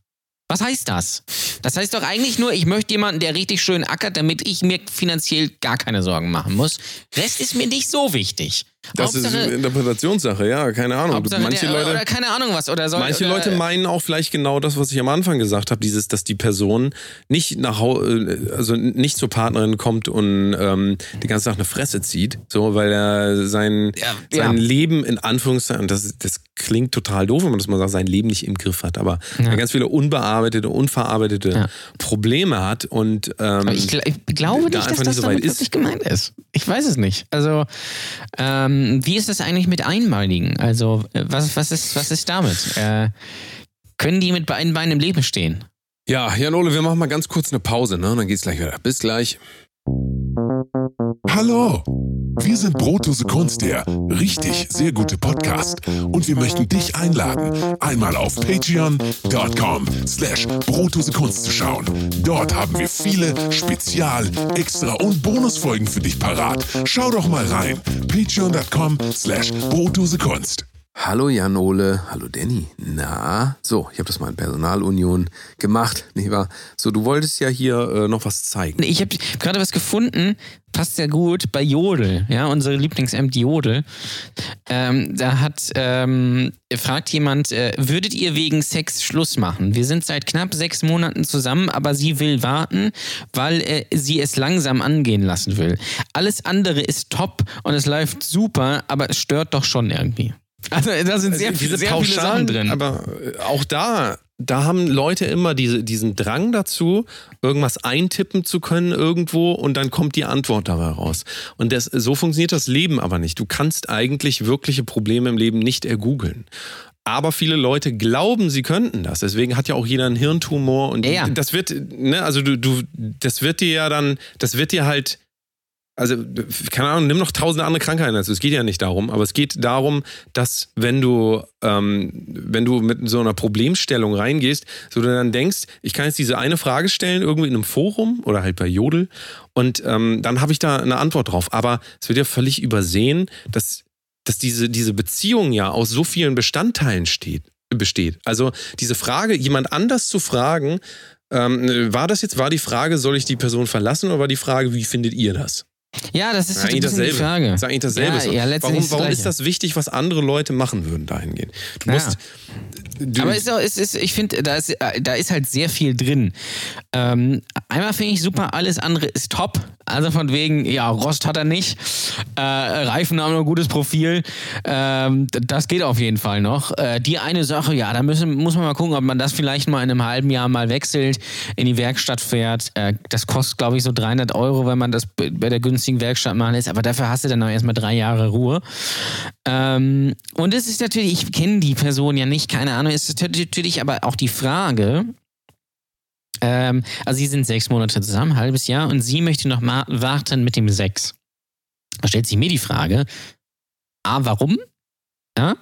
Was heißt das? Das heißt doch eigentlich nur, ich möchte jemanden, der richtig schön ackert, damit ich mir finanziell gar keine Sorgen machen muss. Rest ist mir nicht so wichtig. Das ist Hauptsache, eine Interpretationssache, ja, keine Ahnung. Hauptsache manche der, Leute, oder keine Ahnung was. Oder soll, Manche oder, Leute meinen auch vielleicht genau das, was ich am Anfang gesagt habe, dieses, dass die Person nicht nach äh, also nicht zur Partnerin kommt und ähm, die ganze Tag eine Fresse zieht, so weil er sein, Ja, sein ja. Leben in Anführungszeichen, das, das klingt total doof, wenn man das mal sagt, sein Leben nicht im Griff hat, aber Ja. er ganz viele unbearbeitete, unverarbeitete. Probleme hat und ähm, ich, ich glaube da nicht, dass einfach das nicht so damit ist. wirklich gemeint ist. Ich weiß es nicht. Also, ähm, wie ist das eigentlich mit Einmaligen? Also, äh, was, was, ist, was ist damit? Äh, können die mit beiden Beinen im Leben stehen? ja, Jan Ole, wir machen mal ganz kurz eine Pause, ne? Und dann geht's gleich wieder. Bis gleich. Hallo, wir sind Brotdose Kunst, der richtig sehr gute Podcast. Und wir möchten dich einladen, einmal auf patreon.com slash Brotdose Kunst zu schauen. Dort haben wir viele Spezial-, Extra- und Bonusfolgen für dich parat. Schau doch mal rein. patreon.com slash Brotdose Kunst. Hallo Jan Ole, hallo Danny. Na, so, ich habe das mal in Personalunion gemacht, nicht wahr? So, du wolltest ja hier äh, noch was zeigen. Ich habe gerade was gefunden, passt sehr gut bei Jodel, ja, unsere Lieblingsamt Jodel. Ähm, da hat ähm, fragt jemand, äh, würdet ihr wegen Sex Schluss machen? Wir sind seit knapp sechs Monaten zusammen, aber sie will warten, weil äh, sie es langsam angehen lassen will. Alles andere ist top und es läuft super, aber es stört doch schon irgendwie. Also da sind sehr, diese sehr viele Sachen drin. Aber äh, auch da, da haben Leute immer diese, diesen Drang dazu, irgendwas eintippen zu können irgendwo und dann kommt die Antwort dabei raus. Und das, so funktioniert das Leben aber nicht. Du kannst eigentlich wirkliche Probleme im Leben nicht ergoogeln. Aber viele Leute glauben, sie könnten das. Deswegen hat ja auch jeder einen Hirntumor und Ja, ja. das wird, ne, also du, du, das wird dir ja dann, das wird dir halt, also keine Ahnung, nimm noch tausende andere Krankheiten dazu. Es geht ja nicht darum, aber es geht darum, dass wenn du, ähm, wenn du mit so einer Problemstellung reingehst, so du dann denkst, ich kann jetzt diese eine Frage stellen irgendwie in einem Forum oder halt bei Jodel und ähm, dann habe ich da eine Antwort drauf. Aber es wird ja völlig übersehen, dass dass diese, diese Beziehung ja aus so vielen Bestandteilen steht, besteht. Also diese Frage, jemand anders zu fragen, ähm, war das jetzt, war die Frage, soll ich die Person verlassen oder war die Frage, wie findet ihr das? Ja, das ist ein eigentlich bisschen die dasselbe. Frage. Das ist eigentlich dasselbe. Ja, ja, warum warum ist das wichtig, was andere Leute machen würden dahingehend? Du Ja. musst. Du, Aber ist auch, ist, ist, ich finde, da ist, äh, da ist halt sehr viel drin. Ähm, einmal finde ich super, alles andere ist top. Also von wegen, ja, Rost hat er nicht. Äh, Reifen haben ein gutes Profil. Ähm, das geht auf jeden Fall noch. Äh, die eine Sache, ja, da müssen, muss man mal gucken, ob man das vielleicht mal in einem halben Jahr mal wechselt, in die Werkstatt fährt. Äh, das kostet, glaube ich, so 300 Euro, wenn man das bei der günstigen Werkstatt machen lässt. Aber dafür hast du dann auch erstmal drei Jahre Ruhe. Ähm, und es ist natürlich, ich kenne die Person ja nicht, keine Ahnung, ist natürlich aber auch die Frage, ähm, also sie sind sechs Monate zusammen, halbes Jahr, und sie möchte noch mal warten mit dem Sex. Da stellt sich mir die Frage, A, warum? Ja.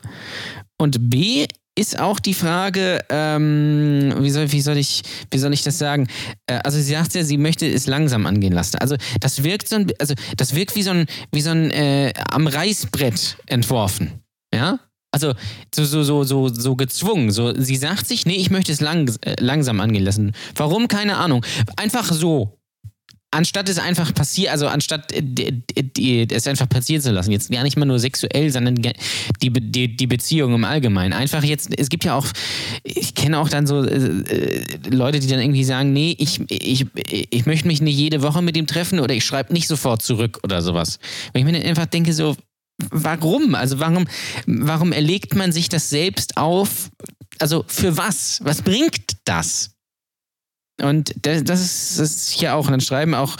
Und B, ist auch die Frage, ähm, wie, soll, wie, soll ich, wie soll ich das sagen? Äh, also sie sagt ja, sie möchte es langsam angehen lassen. Also das wirkt so ein, also das wirkt wie so ein, wie so ein äh, am Reißbrett entworfen. Ja? Also so, so, so, so, so gezwungen. So, sie sagt sich, nee, ich möchte es lang, äh, langsam angehen lassen. Warum? Keine Ahnung. Einfach so. Anstatt es einfach passiert, also anstatt äh, es einfach passieren zu lassen, jetzt gar nicht mal nur sexuell, sondern die, die, die, Beziehung im Allgemeinen. Einfach jetzt, es gibt ja auch, ich kenne auch dann so äh, äh, Leute, die dann irgendwie sagen, nee, ich, ich, ich möchte mich nicht jede Woche mit ihm treffen oder ich schreibe nicht sofort zurück oder sowas. Wenn ich mir dann einfach denke, so, warum? Also warum, warum erlegt man sich das selbst auf? Also für was? Was bringt das? Und das, das, ist, das hier auch, und dann schreiben auch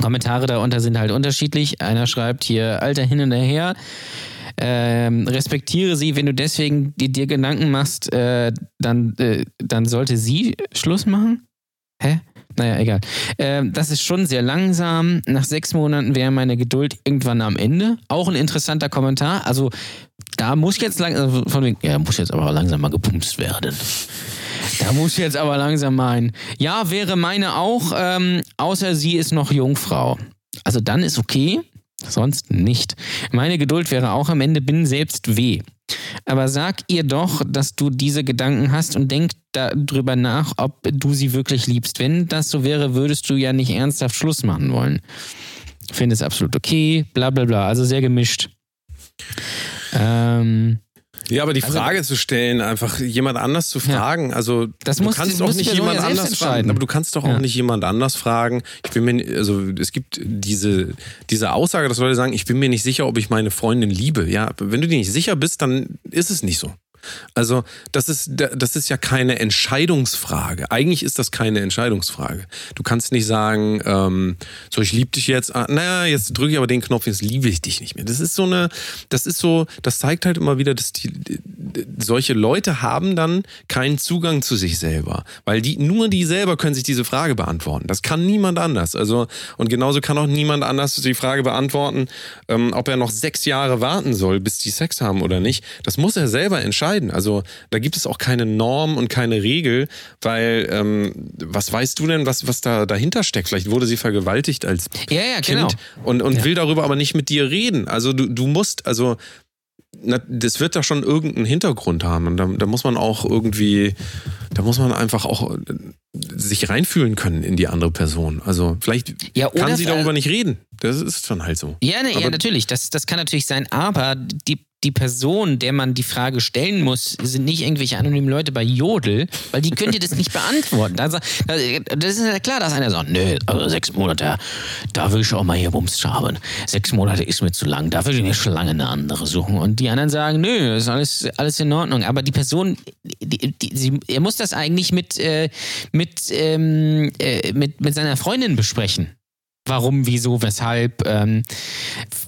Kommentare darunter sind halt unterschiedlich. Einer schreibt hier, Alter, hin und her. Ähm, respektiere sie, wenn du deswegen die, dir Gedanken machst, äh, dann, äh, dann sollte sie Schluss machen? Hä? Naja, egal. Ähm, das ist schon sehr langsam. Nach sechs Monaten wäre meine Geduld irgendwann am Ende. Auch ein interessanter Kommentar. Also, da muss jetzt langsam, also von wegen, ja, muss jetzt aber langsam mal gepumpt werden. Da muss jetzt aber langsam mal ein. Ja, wäre meine auch, ähm, außer sie ist noch Jungfrau. Also dann ist okay, sonst nicht. Meine Geduld wäre auch am Ende, bin selbst weh. Aber sag ihr doch, dass du diese Gedanken hast und denk darüber nach, ob du sie wirklich liebst. Wenn das so wäre, würdest du ja nicht ernsthaft Schluss machen wollen. Finde es absolut okay, bla bla bla. Also sehr gemischt. Ähm, ja, aber die Also- Frage zu stellen, einfach jemand anders zu fragen, also Das du muss- kannst doch nicht jemand ja anders fragen, aber du kannst doch auch Ja. nicht jemand anders fragen. Ich bin mir, also es gibt diese, diese Aussage, dass Leute sagen, ich bin mir nicht sicher, ob ich meine Freundin liebe. Ja, wenn du dir nicht sicher bist, dann ist es nicht so. Also das ist, das ist ja keine Entscheidungsfrage. Eigentlich ist das keine Entscheidungsfrage. Du kannst nicht sagen, ähm, so ich liebe dich jetzt, ah, naja, jetzt drücke ich aber den Knopf, jetzt liebe ich dich nicht mehr. Das ist so eine, das ist so, das zeigt halt immer wieder, dass die, solche Leute haben dann keinen Zugang zu sich selber. Weil die, nur die selber können sich diese Frage beantworten. Das kann niemand anders. Also, und genauso kann auch niemand anders die Frage beantworten, ähm, ob er noch sechs Jahre warten soll, bis die Sex haben oder nicht. Das muss er selber entscheiden. Also da gibt es auch keine Norm und keine Regel, weil ähm, was weißt du denn, was, was da dahinter steckt? Vielleicht wurde sie vergewaltigt als Ja, ja, Kind genau. und, und Ja. will darüber aber nicht mit dir reden. Also du, du musst, also na, das wird da schon irgendeinen Hintergrund haben. Und da, da muss man auch irgendwie, da muss man einfach auch äh, sich reinfühlen können in die andere Person. Also vielleicht Ja, kann sie darüber nicht reden. Das ist dann halt so. Ja, ne, ja natürlich. Das, das kann natürlich sein, aber die, die Person, der man die Frage stellen muss, sind nicht irgendwelche anonymen Leute bei Jodel, weil die können dir das nicht beantworten. Also, das ist ja klar, dass einer sagt, nö, also sechs Monate, da will ich auch mal hier Bums haben. Sechs Monate ist mir zu lang, da will ich mir schon lange eine andere suchen. Und die anderen sagen, nö, ist alles, alles in Ordnung. Aber die Person, die, die, sie, er muss das eigentlich mit, äh, mit, ähm, äh, mit, mit seiner Freundin besprechen. Warum, wieso, weshalb. Ähm,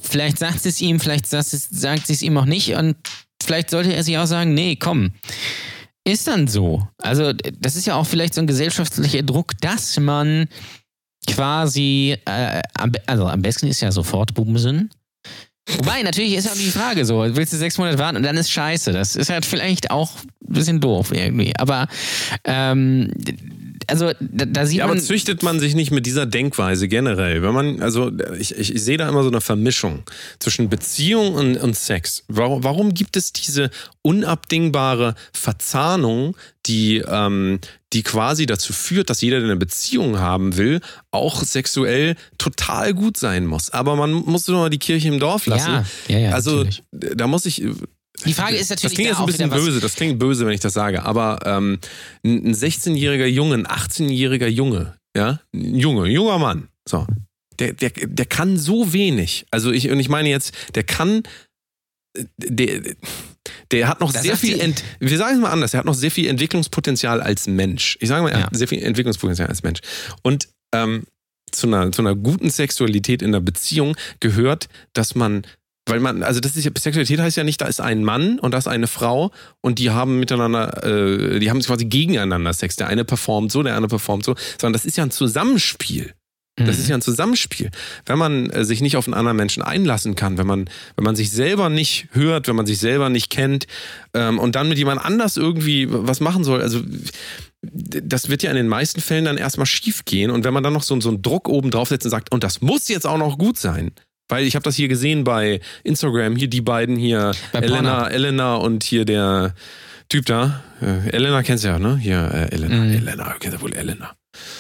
vielleicht sagt es ihm, vielleicht sagt sie es ihm auch nicht. Und vielleicht sollte er sich auch sagen, nee, komm. Ist dann so. Also, das ist ja auch vielleicht so ein gesellschaftlicher Druck, dass man quasi, äh, also am besten ist ja sofort Bumsen. Wobei, natürlich ist auch die Frage so, willst du sechs Monate warten und dann ist scheiße. Das ist halt vielleicht auch ein bisschen doof irgendwie. Aber ähm, also da, da sieht ja, man. Aber züchtet man sich nicht mit dieser Denkweise generell? Wenn man, also ich, ich, ich sehe da immer so eine Vermischung zwischen Beziehung und, und Sex. Warum, warum gibt es diese unabdingbare Verzahnung, die, ähm, die quasi dazu führt, dass jeder, der eine Beziehung haben will, auch sexuell total gut sein muss. Aber man muss nur mal die Kirche im Dorf lassen. Ja, ja, ja, also natürlich. da muss ich die Frage ist natürlich das klingt jetzt ein bisschen böse, das klingt böse, wenn ich das sage, aber ähm, ein 16-jähriger Junge, ein 18-jähriger Junge, ja, ein Junge, ein junger Mann, so, der, der, der kann so wenig. Also ich, und ich meine jetzt, der kann, der, der hat noch Das sehr viel, Ent, wir sagen es mal anders, er hat noch sehr viel Entwicklungspotenzial als Mensch. Ich sage mal, er Ja. hat sehr viel Entwicklungspotenzial als Mensch. Und ähm, zu, einer, zu einer guten Sexualität in der Beziehung gehört, dass man weil man, also das ist ja, Sexualität heißt ja nicht, da ist ein Mann und da ist eine Frau und die haben miteinander, äh, die haben quasi gegeneinander Sex. Der eine performt so, der andere performt so, sondern das ist ja ein Zusammenspiel. Das Mhm. ist ja ein Zusammenspiel. Wenn man äh, sich nicht auf einen anderen Menschen einlassen kann, wenn man, wenn man sich selber nicht hört, wenn man sich selber nicht kennt ähm, und dann mit jemand anders irgendwie was machen soll, also das wird ja in den meisten Fällen dann erstmal schief gehen. Und wenn man dann noch so, so einen Druck oben draufsetzt und sagt, und das muss jetzt auch noch gut sein. Weil ich habe das hier gesehen bei Instagram, hier die beiden hier, Bei Elena, Pornhub. Elena und hier der Typ da. Äh, Elena kennst du ja, ne? Hier, äh, Elena. Mhm. Elena, kennst du wohl Elena.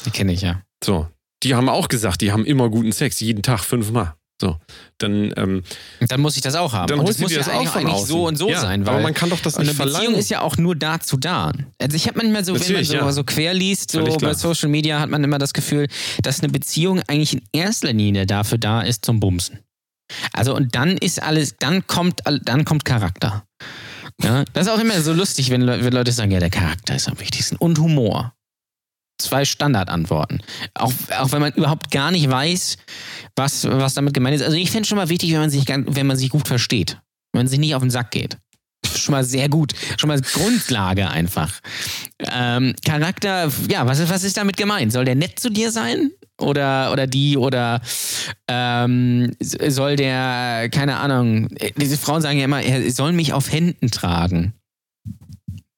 Die kenne ich ja. So. Die haben auch gesagt, die haben immer guten Sex, jeden Tag fünfmal. So. Dann, ähm, dann muss ich das auch haben. dann und das muss ja das auch eigentlich, so und so ja, sein. Weil aber man kann doch das nicht eine Beziehung verlangen. ist ja auch nur dazu da. Also ich habe manchmal so, wenn man Natürlich, so, ja. so quer liest, so bei. Social Media hat man immer das Gefühl, dass eine Beziehung eigentlich in erster Linie dafür da ist zum Bumsen. Also und dann ist alles, dann kommt, dann kommt Charakter. Ja, das ist auch immer so lustig, wenn Leute sagen, ja, der Charakter ist am wichtigsten. Und Humor. Zwei Standardantworten. Auch, auch wenn man überhaupt gar nicht weiß, was, was damit gemeint ist. Also ich finde es schon mal wichtig, wenn man sich wenn man sich gut versteht. Wenn man sich nicht auf den Sack geht. Schon mal sehr gut. Schon mal Grundlage einfach. Ähm, Charakter, ja, was, ist- was ist damit gemeint? Soll der nett zu dir sein? Oder, oder die, oder ähm, soll der, keine Ahnung, äh, diese Frauen sagen ja immer, er soll mich auf Händen tragen.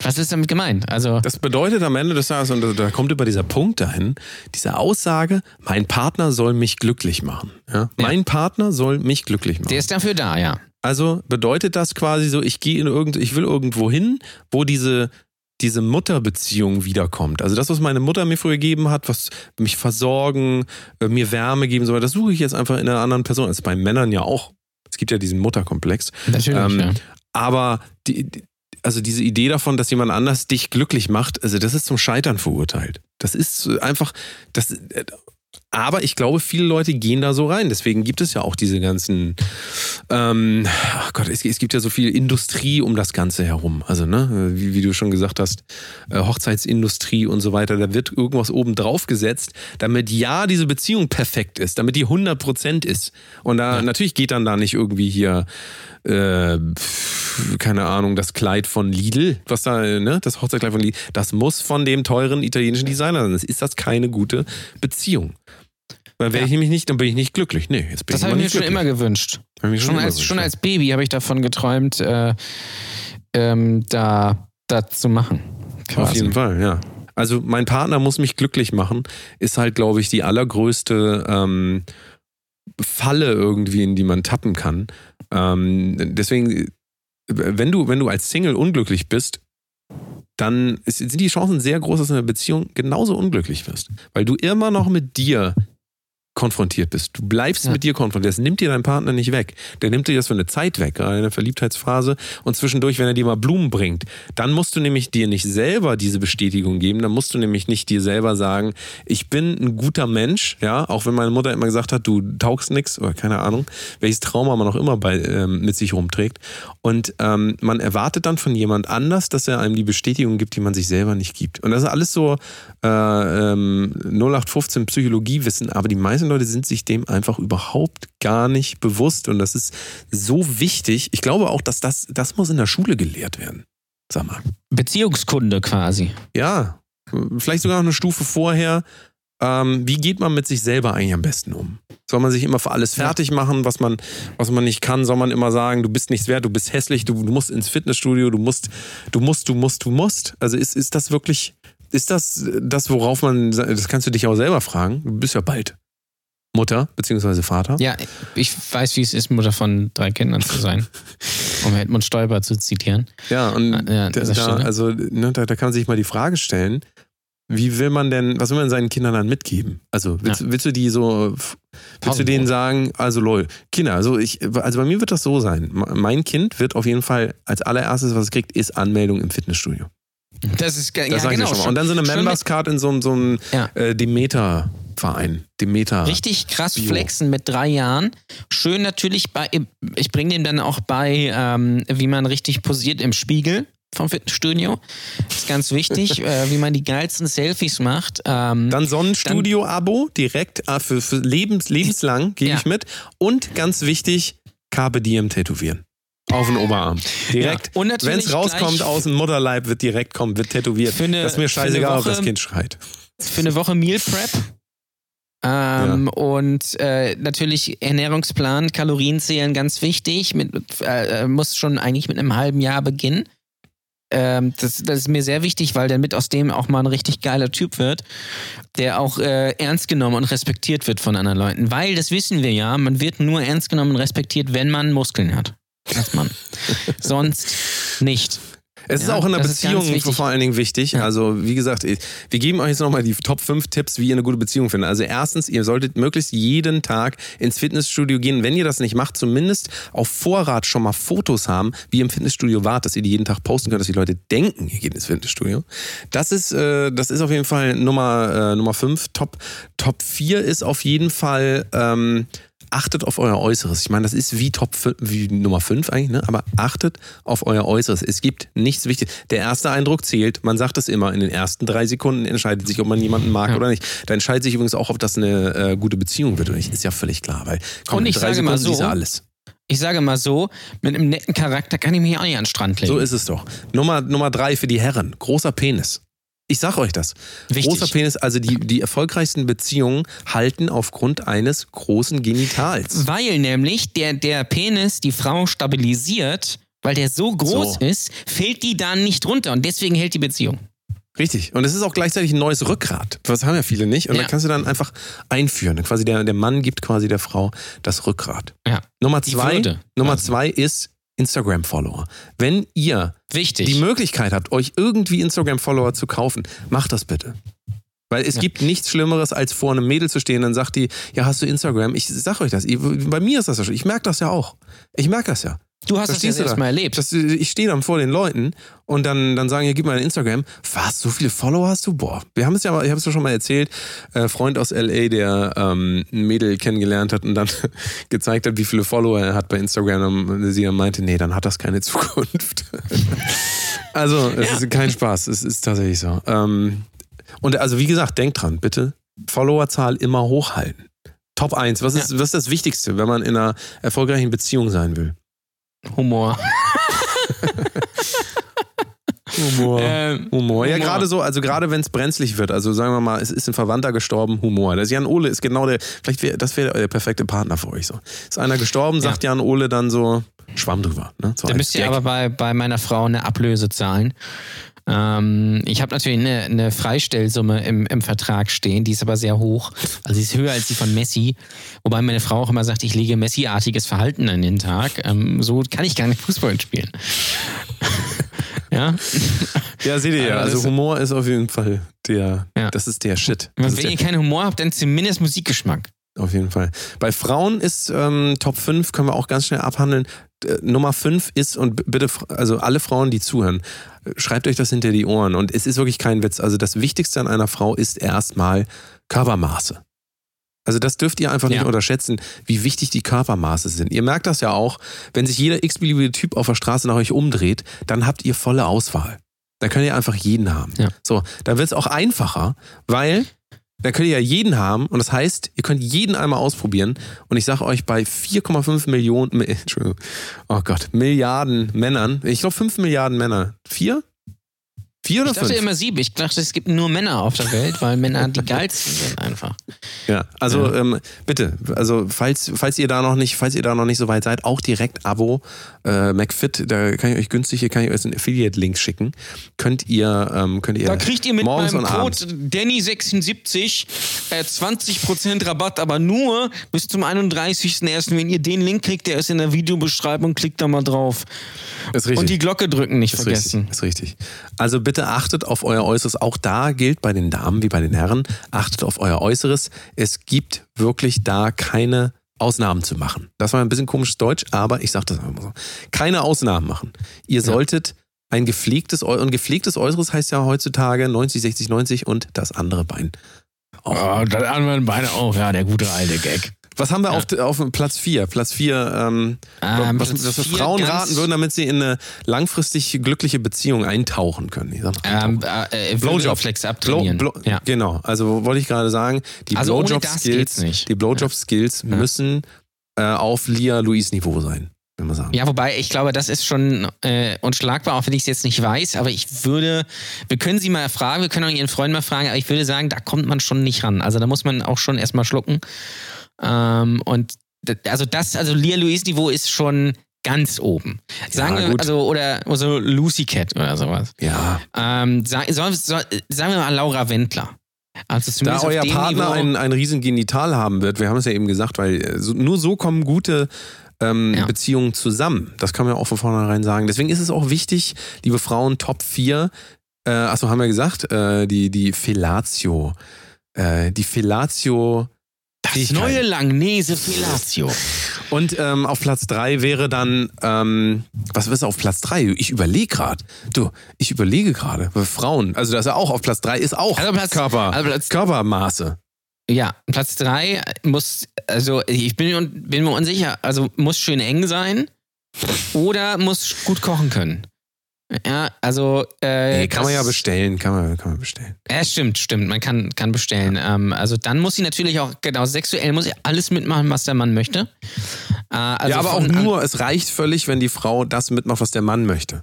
Was ist damit gemeint? Also, Das bedeutet am Ende des Tages, und da- kommt über dieser Punkt dahin, diese Aussage, mein Partner soll mich glücklich machen. Ja? Mein Partner soll mich glücklich machen. der ist dafür da, ja. Also bedeutet das quasi so, ich gehe in irgend, ich will irgendwo hin, wo diese, diese Mutterbeziehung wiederkommt. Also das, was meine Mutter mir früher gegeben hat, was mich versorgen, äh, mir Wärme geben, so weiter, das suche ich jetzt einfach in einer anderen Person. Das ist bei Männern ja auch. Es gibt ja diesen Mutterkomplex. Natürlich. Ähm, ja. Aber die, die- also diese Idee davon, dass jemand anders dich glücklich macht, also das ist zum Scheitern verurteilt. Das ist einfach, das, äh, aber ich glaube, viele Leute gehen da so rein. Deswegen gibt es ja auch diese ganzen, ähm, ach Gott, es, es gibt ja so viel Industrie um das Ganze herum. Also, ne, wie, wie du schon gesagt hast, äh, Hochzeitsindustrie und so weiter, da wird irgendwas oben drauf gesetzt, damit ja diese Beziehung perfekt ist, damit die 100% ist. Und da natürlich geht dann da nicht irgendwie hier äh, keine Ahnung, das Kleid von Lidl, was da, ne, das Hochzeitkleid von Lidl, das muss von dem teuren italienischen Designer sein. Das ist das keine gute Beziehung. Weil wäre Ja. ich nämlich nicht, dann bin ich nicht glücklich. Nee, jetzt bin Das ich habe ich mir schon glücklich. immer gewünscht. Mir Schon immer als, gewünscht, schon als Baby habe ich davon geträumt, äh, ähm, da, da zu machen. Auf quasi. jeden Fall, ja. Also mein Partner muss mich glücklich machen, ist halt, glaube ich, die allergrößte ähm, Falle irgendwie, in die man tappen kann. Ähm, deswegen, wenn du, wenn du als Single unglücklich bist, dann sind die Chancen sehr groß, dass du in einer Beziehung genauso unglücklich wirst. Weil du immer noch mit dir konfrontiert bist. Du bleibst Ja. mit dir konfrontiert. Das nimmt dir dein Partner nicht weg. Der nimmt dir das für eine Zeit weg, gerade in der Verliebtheitsphase und zwischendurch, wenn er dir mal Blumen bringt. Dann musst du nämlich dir nicht selber diese Bestätigung geben. Dann musst du nämlich nicht dir selber sagen, ich bin ein guter Mensch, ja, auch wenn meine Mutter immer gesagt hat, du taugst nix oder keine Ahnung, welches Trauma man auch immer bei, ähm, mit sich rumträgt. Und ähm, man erwartet dann von jemand anders, dass er einem die Bestätigung gibt, die man sich selber nicht gibt. Und das ist alles so äh, ähm, 0815 Psychologiewissen, aber die meisten Leute sind sich dem einfach überhaupt gar nicht bewusst. Und das ist so wichtig. Ich glaube auch, dass das, das muss in der Schule gelehrt werden. Sag mal. Beziehungskunde quasi. Ja, vielleicht sogar noch eine Stufe vorher. Ähm, wie geht man mit sich selber eigentlich am besten um? Soll man sich immer für alles fertig machen, was man, was man nicht kann? Soll man immer sagen, du bist nichts wert, du bist hässlich, du, du musst ins Fitnessstudio, du musst, du musst, du musst, du musst? Also ist, ist das wirklich, ist das das, worauf man, das kannst du dich auch selber fragen. Du bist ja bald Mutter beziehungsweise Vater. Ja, ich weiß, wie es ist, Mutter von drei Kindern zu sein. um Edmund Stoiber zu zitieren. Ja, und Ja, an da, also, ne, da, da kann man sich mal die Frage stellen, wie will man denn, was will man seinen Kindern dann mitgeben? Also willst, willst du die so, willst du denen sagen, also lol, Kinder, also ich, also bei mir wird das so sein. Mein Kind wird auf jeden Fall als allererstes, was es kriegt, ist Anmeldung im Fitnessstudio. Das ist Das ja, genau. schon. Und dann so eine Members Card in so, einem- so einem Ja. äh, Demeter-Verein. Demeter. Richtig krass Bio. flexen mit drei Jahren. Schön natürlich bei, ich bringe dem dann auch bei, ähm, wie man richtig posiert im Spiegel vom Fitnessstudio. ist ganz wichtig, äh, wie man die geilsten Selfies macht. Ähm, Dann Sonnenstudio-Abo direkt äh, für, für lebens, lebenslang, gebe Ja. ich mit. Und ganz wichtig, Carpe Diem tätowieren. Auf den Oberarm. Direkt. Ja. Und natürlich Wenn es rauskommt aus dem Mutterleib, wird direkt kommen, wird tätowiert. Eine- das ist mir scheißegal, ob Woche- das Kind schreit. für eine Woche Meal Prep. Ähm, Und äh, natürlich Ernährungsplan, Kalorien zählen ganz wichtig. Mit, äh, äh, muss schon eigentlich mit einem halben Jahr beginnen. Ähm, das, das ist mir sehr wichtig, weil damit aus dem auch mal ein richtig geiler Typ wird, der auch äh, ernst genommen und respektiert wird von anderen Leuten. Weil, das wissen wir ja, man wird nur ernst genommen und respektiert, wenn man Muskeln hat. Als Mann. Sonst nicht. Es ist Ja, auch in der ist Beziehung vor allen Dingen wichtig. Ja. Also, wie gesagt, wir geben euch jetzt nochmal die Top 5 Tipps, wie ihr eine gute Beziehung findet. Also, erstens, ihr solltet möglichst jeden Tag ins Fitnessstudio gehen. Wenn ihr das nicht macht, zumindest auf Vorrat schon mal Fotos haben, wie ihr im Fitnessstudio wart, dass ihr die jeden Tag posten könnt, dass die Leute denken, ihr geht ins Fitnessstudio. Das ist, äh, das ist auf jeden Fall Nummer, äh, Nummer 5. Top, Top 4 ist auf jeden Fall, ähm, achtet auf euer Äußeres. Ich meine, das ist wie Top 5, wie Nummer 5 eigentlich, ne? aber achtet auf euer Äußeres. Es gibt nichts Wichtiges. Der erste Eindruck zählt. Man sagt es immer. In den ersten drei Sekunden entscheidet sich, ob man jemanden mag Ja. oder nicht. Da entscheidet sich übrigens auch, ob das eine äh, gute Beziehung wird oder nicht. Ist ja völlig klar. Weil, komm, Und in ich drei sage mal Sekunden du so, alles. Ich sage mal so, mit einem netten Charakter kann ich mich auch nicht an den Strand legen. So ist es doch. Nummer, Nummer drei für die Herren. Großer Penis. Ich sag euch das. Wichtig. Großer Penis, also die, die erfolgreichsten Beziehungen halten aufgrund eines großen Genitals. Weil nämlich der, der Penis die Frau stabilisiert, weil der so groß So. ist, fällt die dann nicht runter und deswegen hält die Beziehung. Richtig. Und es ist auch gleichzeitig ein neues Rückgrat. Das haben ja viele nicht. Und Ja. da kannst du dann einfach einführen. Quasi der, der Mann gibt quasi der Frau das Rückgrat. Ja. Nummer zwei. Nummer zwei ist Instagram-Follower. Wenn ihr Wichtig. die Möglichkeit habt, euch irgendwie Instagram-Follower zu kaufen, macht das bitte. Weil es Ja. gibt nichts Schlimmeres, als vor einem Mädel zu stehen, dann sagt die, ja, hast du Instagram? Ich sag euch das. Bei mir ist das ja schon. Ich merke das ja auch. Ich merke das ja. Du hast das Verstehst jetzt du erstmal erlebt. Das, ich stehe dann vor den Leuten und dann, dann sagen, ja, gib mal ein Instagram. Was, so viele Follower hast du? Boah, wir haben es ja, ich habe es ja schon mal erzählt, äh, Freund aus L.A., der ähm, ein Mädel kennengelernt hat und dann gezeigt hat, wie viele Follower er hat bei Instagram und sie dann meinte, nee, dann hat das keine Zukunft. also, es Ja. ist kein Spaß, es ist tatsächlich so. Ähm, und also, wie gesagt, denkt dran, bitte, Followerzahl immer hochhalten. Top 1, was ist, was ist das Wichtigste, wenn man in einer erfolgreichen Beziehung sein will? Humor. Humor. Ähm, Humor. Ja, gerade so, also gerade wenn es brenzlig wird, also sagen wir mal, es ist ein Verwandter gestorben, Humor. Das Jan Ole ist genau der, vielleicht wäre, das wäre der perfekte Partner für euch so. Ist einer gestorben, sagt Jan Ole dann so, Schwamm drüber. Ne? So Da müsst ihr aber bei, bei meiner Frau eine Ablöse zahlen. Ähm, ich habe natürlich eine, eine Freistellsumme im, im Vertrag stehen, die ist aber sehr hoch. Also sie ist höher als die von Messi. Wobei meine Frau auch immer sagt, ich lege Messi-artiges Verhalten an den Tag. Ähm, so kann ich gar nicht Fußball spielen. ja. Ja, seht ihr ja. Also Humor ist auf jeden Fall der, Ja. das ist der Shit. Das wenn ihr keinen Humor habt, dann zumindest Musikgeschmack. Auf jeden Fall. Bei Frauen ist ähm, Top 5, können wir auch ganz schnell abhandeln. Äh, Nummer 5 ist, und bitte, also alle Frauen, die zuhören, schreibt euch das hinter die Ohren. Und es ist wirklich kein Witz. Also das Wichtigste an einer Frau ist erstmal Körpermaße. Also das dürft ihr einfach nicht Ja. unterschätzen, wie wichtig die Körpermaße sind. Ihr merkt das ja auch, wenn sich jeder x-beliebige Typ auf der Straße nach euch umdreht, dann habt ihr volle Auswahl. Dann könnt ihr einfach jeden haben. Ja. So, dann wird es auch einfacher, weil dann könnt ihr ja jeden haben und das heißt, ihr könnt jeden einmal ausprobieren und ich sage euch, bei 4,5 Millionen, Mi- Entschuldigung, oh Gott, Milliarden Männern, ich glaube 5 Milliarden Männer, vier? Vier oder Ich dachte fünf? immer sieben. Ich dachte, es gibt nur Männer auf der Welt, weil Männer die geilsten sind einfach. Ja, also Ähm, bitte, also falls, falls ihr da noch nicht, falls ihr da noch nicht so weit seid, auch direkt Abo äh, McFit, da kann ich euch günstig, hier kann ich euch einen Affiliate-Link schicken. Könnt ihr, ähm, könnt ihr Da kriegt ihr mit meinem. Code Danny76 äh, 20% Rabatt, aber nur bis zum 31.01. Wenn ihr den Link kriegt, der ist in der Videobeschreibung, klickt da mal drauf. Ist richtig. Und die Glocke drücken nicht Ist vergessen. richtig, ist richtig. Also bitte achtet auf euer Äußeres. Auch da gilt bei den Damen wie bei den Herren, achtet auf euer Äußeres. Es gibt wirklich da keine Ausnahmen zu machen. Das war ein bisschen komisches Deutsch, aber ich sage das einfach so. Keine Ausnahmen machen. Ihr solltet ein gepflegtes, und gepflegtes Äußeres heißt ja heutzutage 90, 60, 90 und das andere Bein. Auch. Oh, das anderen Beine auch, ja, der gute alte Gag. Was haben wir auf, auf Platz 4? Platz 4, ähm, Ähm, was, Platz was wir vier Frauen raten würden, damit sie in eine langfristig glückliche Beziehung eintauchen können. Ich sag mal. Ähm, äh, Blowjob. Flex Blow, abtrainieren. blow, ja. Genau, also wollte ich gerade sagen, die Also Blowjob-Skills Blowjob-Skills Ja. müssen äh, auf Lia-Louise-Niveau sein. Ja, wobei ich glaube, das ist schon äh, unschlagbar, auch wenn ich es jetzt nicht weiß. Aber ich würde, wir können sie mal fragen, wir können auch ihren Freund mal fragen, aber ich würde sagen, da kommt man schon nicht ran. Also da muss man auch schon erstmal schlucken. Ähm, und also das, also Lia Louise Niveau ist schon ganz oben. Sagen Ja, wir, also, oder so Lucy Cat oder sowas. Ja, Ähm, sag, soll, soll, sagen wir mal Laura Wendler. Also da euer Partner ein, ein riesen Genital haben wird, wir haben es ja eben gesagt, weil äh, so, nur so kommen gute ähm, Ja. Beziehungen zusammen. Das kann man ja auch von vornherein sagen. Deswegen ist es auch wichtig, liebe Frauen, Top 4, äh, achso, haben wir gesagt, äh, die, die Fellatio. Äh, die Fellatio. Das neue Langnese Fellatio. Und ähm, auf Platz 3 wäre dann, ähm, was ist auf Platz 3? Ich überlege gerade. Du, ich überlege gerade. Frauen, also das ist ja auch auf Platz 3 ist auch Also Platz- Körper, also Platz- Körpermaße. Ja, Platz drei muss, also ich bin, bin mir unsicher, also muss schön eng sein oder muss gut kochen können. Ja, also. Äh, Nee, kann man ja bestellen, kann man, kann man bestellen. Ja, stimmt, stimmt. Man kann, kann bestellen. Ähm, also dann muss sie natürlich auch, genau, sexuell muss sie alles mitmachen, was der Mann möchte. Äh, also ja, aber auch nur, es reicht völlig, wenn die Frau das mitmacht, was der Mann möchte.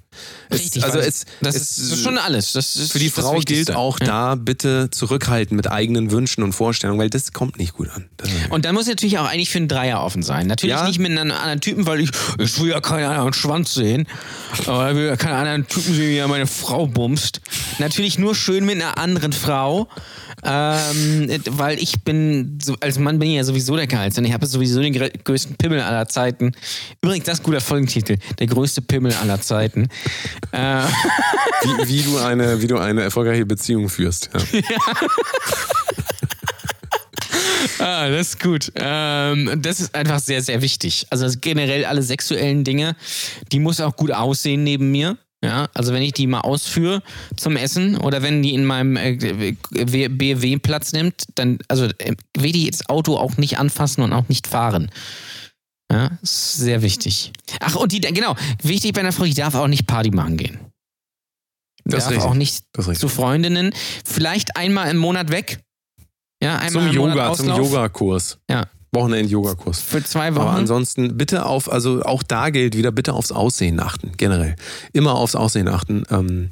Es, Richtig, also weil es, das, es, ist, schon alles. Das ist für die Frau gilt auch Ja. da, bitte zurückhalten mit eigenen Wünschen und Vorstellungen, weil das kommt nicht gut an. Und dann muss natürlich auch eigentlich für einen Dreier offen sein. Natürlich Ja. nicht mit einem anderen Typen, weil ich, ich will ja keinen anderen Schwanz sehen. Aber ich will ja keinen anderen Typen sehen, wie er meine Frau bumst. Natürlich nur schön mit einer anderen Frau. Ähm, weil ich bin, so, als Mann bin ich ja sowieso der Geilste. Und ich habe sowieso den grö- größten Pimmel aller Zeiten. Übrigens, das ist ein guter Folgentitel. Der größte Pimmel aller Zeiten. Äh, wie, wie, du eine, wie du eine erfolgreiche Beziehung führst. Ja. Ah, das ist gut. Ähm, das ist einfach sehr, sehr wichtig. Also generell alle sexuellen Dinge, die muss auch gut aussehen neben mir. Ja, also wenn ich die mal ausführe zum Essen oder wenn die in meinem äh, BMW Platz nimmt, dann also äh, will die das Auto auch nicht anfassen und auch nicht fahren. Ja, ist sehr wichtig. Ach und die genau wichtig bei einer Frau, die darf auch nicht Party machen gehen. Das ist darf richtig. auch nicht zu Freundinnen. Vielleicht einmal im Monat weg. Ja, einmal Zum im Monat Yoga, zum Auslauf. Yogakurs. Ja. Wochenend-Yogakurs. Für zwei Aber Wochen. ansonsten bitte auf, also auch da gilt wieder, bitte aufs Aussehen achten, generell. Immer aufs Aussehen achten. Ähm,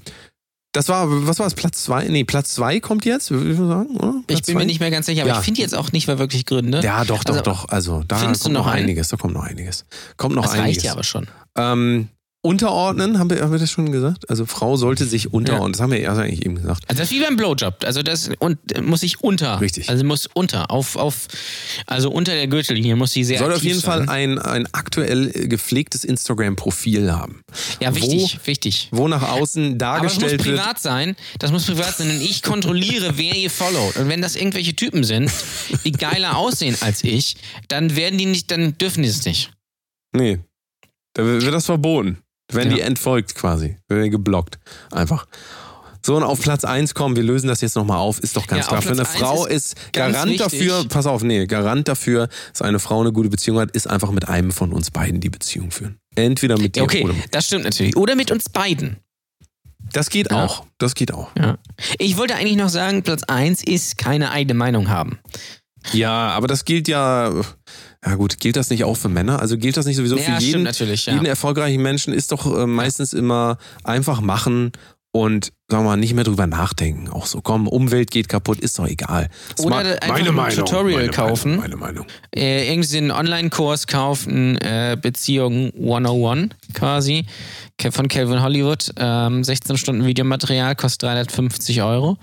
das war, was war es, Platz zwei? Nee, Platz zwei kommt jetzt, würde ich mal sagen, oder? Ich bin mir zwei? nicht mehr ganz sicher, aber Ja. ich finde jetzt auch nicht mehr wirklich Gründe. Ja, doch, doch, Also, doch. Also da kommt noch noch einiges, da kommt noch einiges. Kommt noch das einiges. reicht ja aber schon. Ähm, unterordnen, haben wir, haben wir das schon gesagt? Also Frau sollte sich unterordnen, das haben wir erst eigentlich eben gesagt. Also das ist wie beim Blowjob. Also das und muss ich unter. Richtig. Also muss unter. Auf, auf, also unter der Gürtellinie muss sie sehr Soll auf jeden sein. Fall ein, ein aktuell gepflegtes Instagram-Profil haben. Ja, wichtig, wichtig. Wo nach außen Aber das muss dargestellt wird. privat sein. Das muss privat sein, denn ich kontrolliere, wer ihr followt. Und wenn das irgendwelche Typen sind, die geiler aussehen als ich, dann werden die nicht, dann dürfen die es nicht. Nee, da wird das verboten. Werden Ja. die entfolgt quasi. Werden die geblockt. Einfach. So, und auf Platz 1 kommen, wir lösen das jetzt nochmal auf, ist doch ganz Ja, klar. Für eine Frau ist ganz Garant wichtig. dafür, pass auf, nee, Garant dafür, dass eine Frau eine gute Beziehung hat, ist einfach mit einem von uns beiden die Beziehung führen. Entweder mit dir okay, oder mit das stimmt natürlich. Oder mit uns beiden. Das geht Ja. auch. Das geht auch. Ja. Ich wollte eigentlich noch sagen, Platz 1 ist keine eigene Meinung haben. Ja, aber das gilt ja. Ja gut, gilt das nicht auch für Männer? Also gilt das nicht sowieso Ja, für stimmt jeden, natürlich, ja. jeden erfolgreichen Menschen? Ist doch äh, meistens immer einfach machen und sagen wir mal nicht mehr drüber nachdenken. Auch so, komm, Umwelt geht kaputt, ist doch egal. Das Oder einfach ein Tutorial meine kaufen. Meinung, meine Meinung. Äh, irgendwie einen Online-Kurs kaufen, äh, Beziehung 101 quasi, von Calvin Hollywood. Ähm, 16 Stunden Videomaterial, kostet 350 Euro.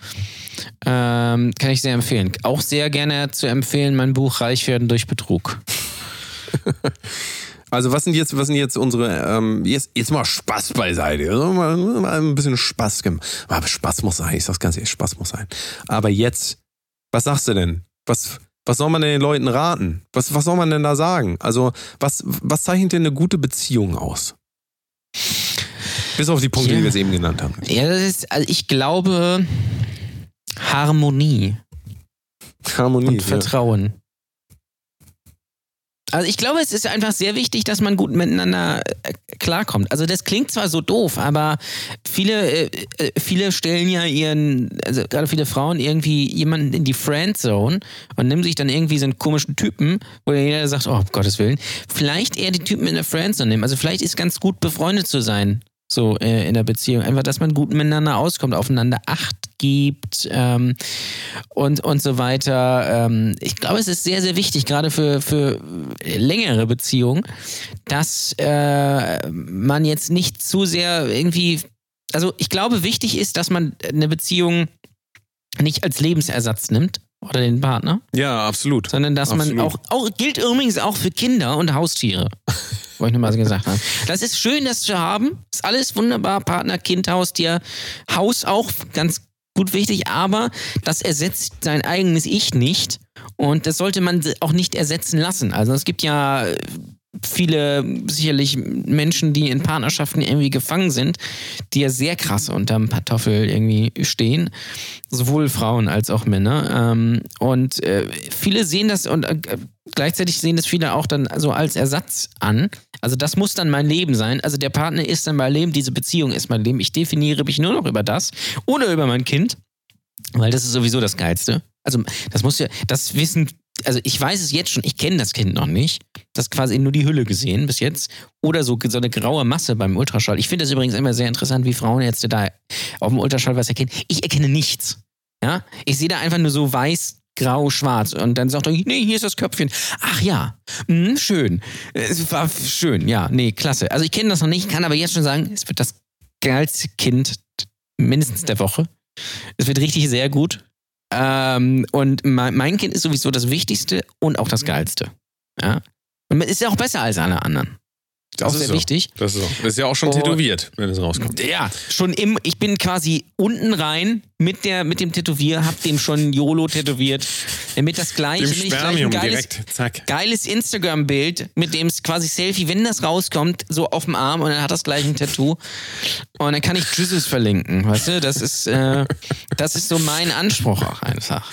Ähm, kann ich sehr empfehlen. Auch sehr gerne zu empfehlen, mein Buch Reich werden durch Betrug. Also was sind jetzt, was sind jetzt unsere, ähm, jetzt, jetzt mal Spaß beiseite. Also mal, mal ein bisschen Spaß gemacht. Aber Spaß muss sein, ich sag's ganz ehrlich, Spaß muss sein. Aber jetzt, was sagst du denn? Was, was soll man denn den Leuten raten? Was, was soll man denn da sagen? Also, was, was zeichnet denn eine gute Beziehung aus? Bis auf die Punkte, Ja. die wir jetzt eben genannt haben. Ja, das ist, also ich glaube, Harmonie Harmonie. und ja. Also ich glaube, es ist einfach sehr wichtig, dass man gut miteinander äh, klarkommt. Also das klingt zwar so doof, aber viele, äh, äh, viele stellen ja ihren, also gerade viele Frauen irgendwie jemanden in die Friendzone und nehmen sich dann irgendwie so einen komischen Typen, wo jeder sagt, oh, um Gottes Willen. Vielleicht eher die Typen in der Friendzone nehmen. Also vielleicht ist ganz gut befreundet zu sein. So äh, in der Beziehung. Einfach, dass man gut miteinander auskommt, aufeinander Acht gibt ähm, und, und so weiter. Ähm, ich glaube, es ist sehr, sehr wichtig, gerade für, für längere Beziehungen, dass äh, man jetzt nicht zu sehr irgendwie. Also, ich glaube, wichtig ist, dass man eine Beziehung nicht als Lebensersatz nimmt oder den Partner, ja, absolut. sondern dass man Absolut. auch, auch, gilt übrigens auch für Kinder und Haustiere. Wollte ich nur mal so gesagt haben. Das ist schön, das zu haben. Ist alles wunderbar. Partner, Kind, Haustier, Haus auch ganz gut wichtig, aber das ersetzt sein eigenes Ich nicht. Und das sollte man auch nicht ersetzen lassen. Also es gibt ja viele sicherlich Menschen, die in Partnerschaften irgendwie gefangen sind, die ja sehr krass unterm Kartoffel irgendwie stehen. Sowohl Frauen als auch Männer. Ähm, und äh, viele sehen das und äh, gleichzeitig sehen das viele auch dann so als Ersatz an. Also das muss dann mein Leben sein. Also der Partner ist dann mein Leben, diese Beziehung ist mein Leben. Ich definiere mich nur noch über das oder über mein Kind, weil das ist sowieso das Geilste. Also das muss ja, das wissen, also ich weiß es jetzt schon, ich kenne das Kind noch nicht. Das quasi nur die Hülle gesehen bis jetzt. Oder so, so eine graue Masse beim Ultraschall. Ich finde das übrigens immer sehr interessant, wie Frauen jetzt da auf dem Ultraschall was erkennen. Ich erkenne nichts. Ja, ich sehe da einfach nur so weiß, grau, schwarz. Und dann sagt er, nee, hier ist das Köpfchen. Ach ja, hm, schön. Es war schön, ja, nee, klasse. Also ich kenne das noch nicht, kann aber jetzt schon sagen, es wird das geilste Kind mindestens der Woche. Es wird richtig sehr gut. Ähm, und mein, mein Kind ist sowieso das Wichtigste und auch das Geilste. Ja. Und ist ja auch besser als alle anderen. Das auch ist sehr so. wichtig. Das ist, so. das ist ja auch schon Oh. tätowiert, wenn es rauskommt. Ja, schon im, ich bin quasi unten rein mit, der, mit dem Tätowier, hab dem schon YOLO tätowiert, damit das gleiche, Dem gleich ein geiles, geiles Instagram-Bild mit dem s- quasi Selfie, wenn das rauskommt, so auf dem Arm und dann hat das gleich ein Tattoo und dann kann ich Jesus verlinken, weißt du, das ist, äh, das ist so mein Anspruch auch einfach.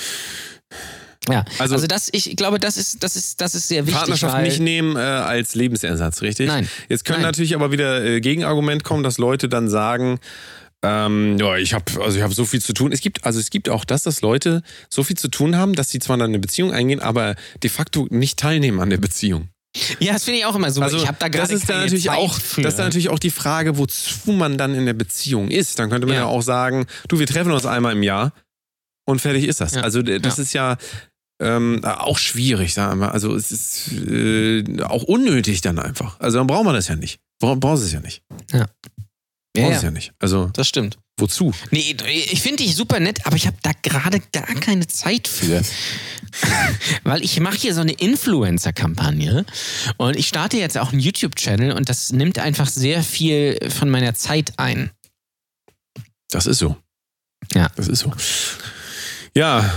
Ja, Also- also, das, ich glaube, das ist, das ist, das ist sehr wichtig. Partnerschaft nicht nehmen äh, als Lebensersatz, richtig? Nein. Jetzt können Nein. natürlich aber wieder äh, Gegenargument kommen, dass Leute dann sagen, ähm, ja, ich habe also ich habe so viel zu tun. Es gibt also es gibt auch das, dass Leute so viel zu tun haben, dass sie zwar dann eine Beziehung eingehen, aber de facto nicht teilnehmen an der Beziehung. Ja, das finde ich auch immer so. Also ich habe da das gerade ist dann natürlich Zeit auch für. das ist dann natürlich auch die Frage, wozu man dann in der Beziehung ist. Dann könnte man ja, Ja. auch sagen, du, wir treffen uns einmal im Jahr und fertig ist das. Ja. Also das Ja. ist ja ähm, auch schwierig, sagen wir. Also es ist äh, auch unnötig dann einfach. Also dann braucht man das ja nicht. Bra brauchst es ja nicht. Ja. Brauchst Ja, es ja, ja nicht. Also, das stimmt. wozu? Nee, ich finde dich super nett, aber ich habe da gerade gar keine Zeit für. Weil ich mache hier so eine Influencer-Kampagne und ich starte jetzt auch einen YouTube-Channel und das nimmt einfach sehr viel von meiner Zeit ein. Das ist so. Ja. Das ist so. Ja.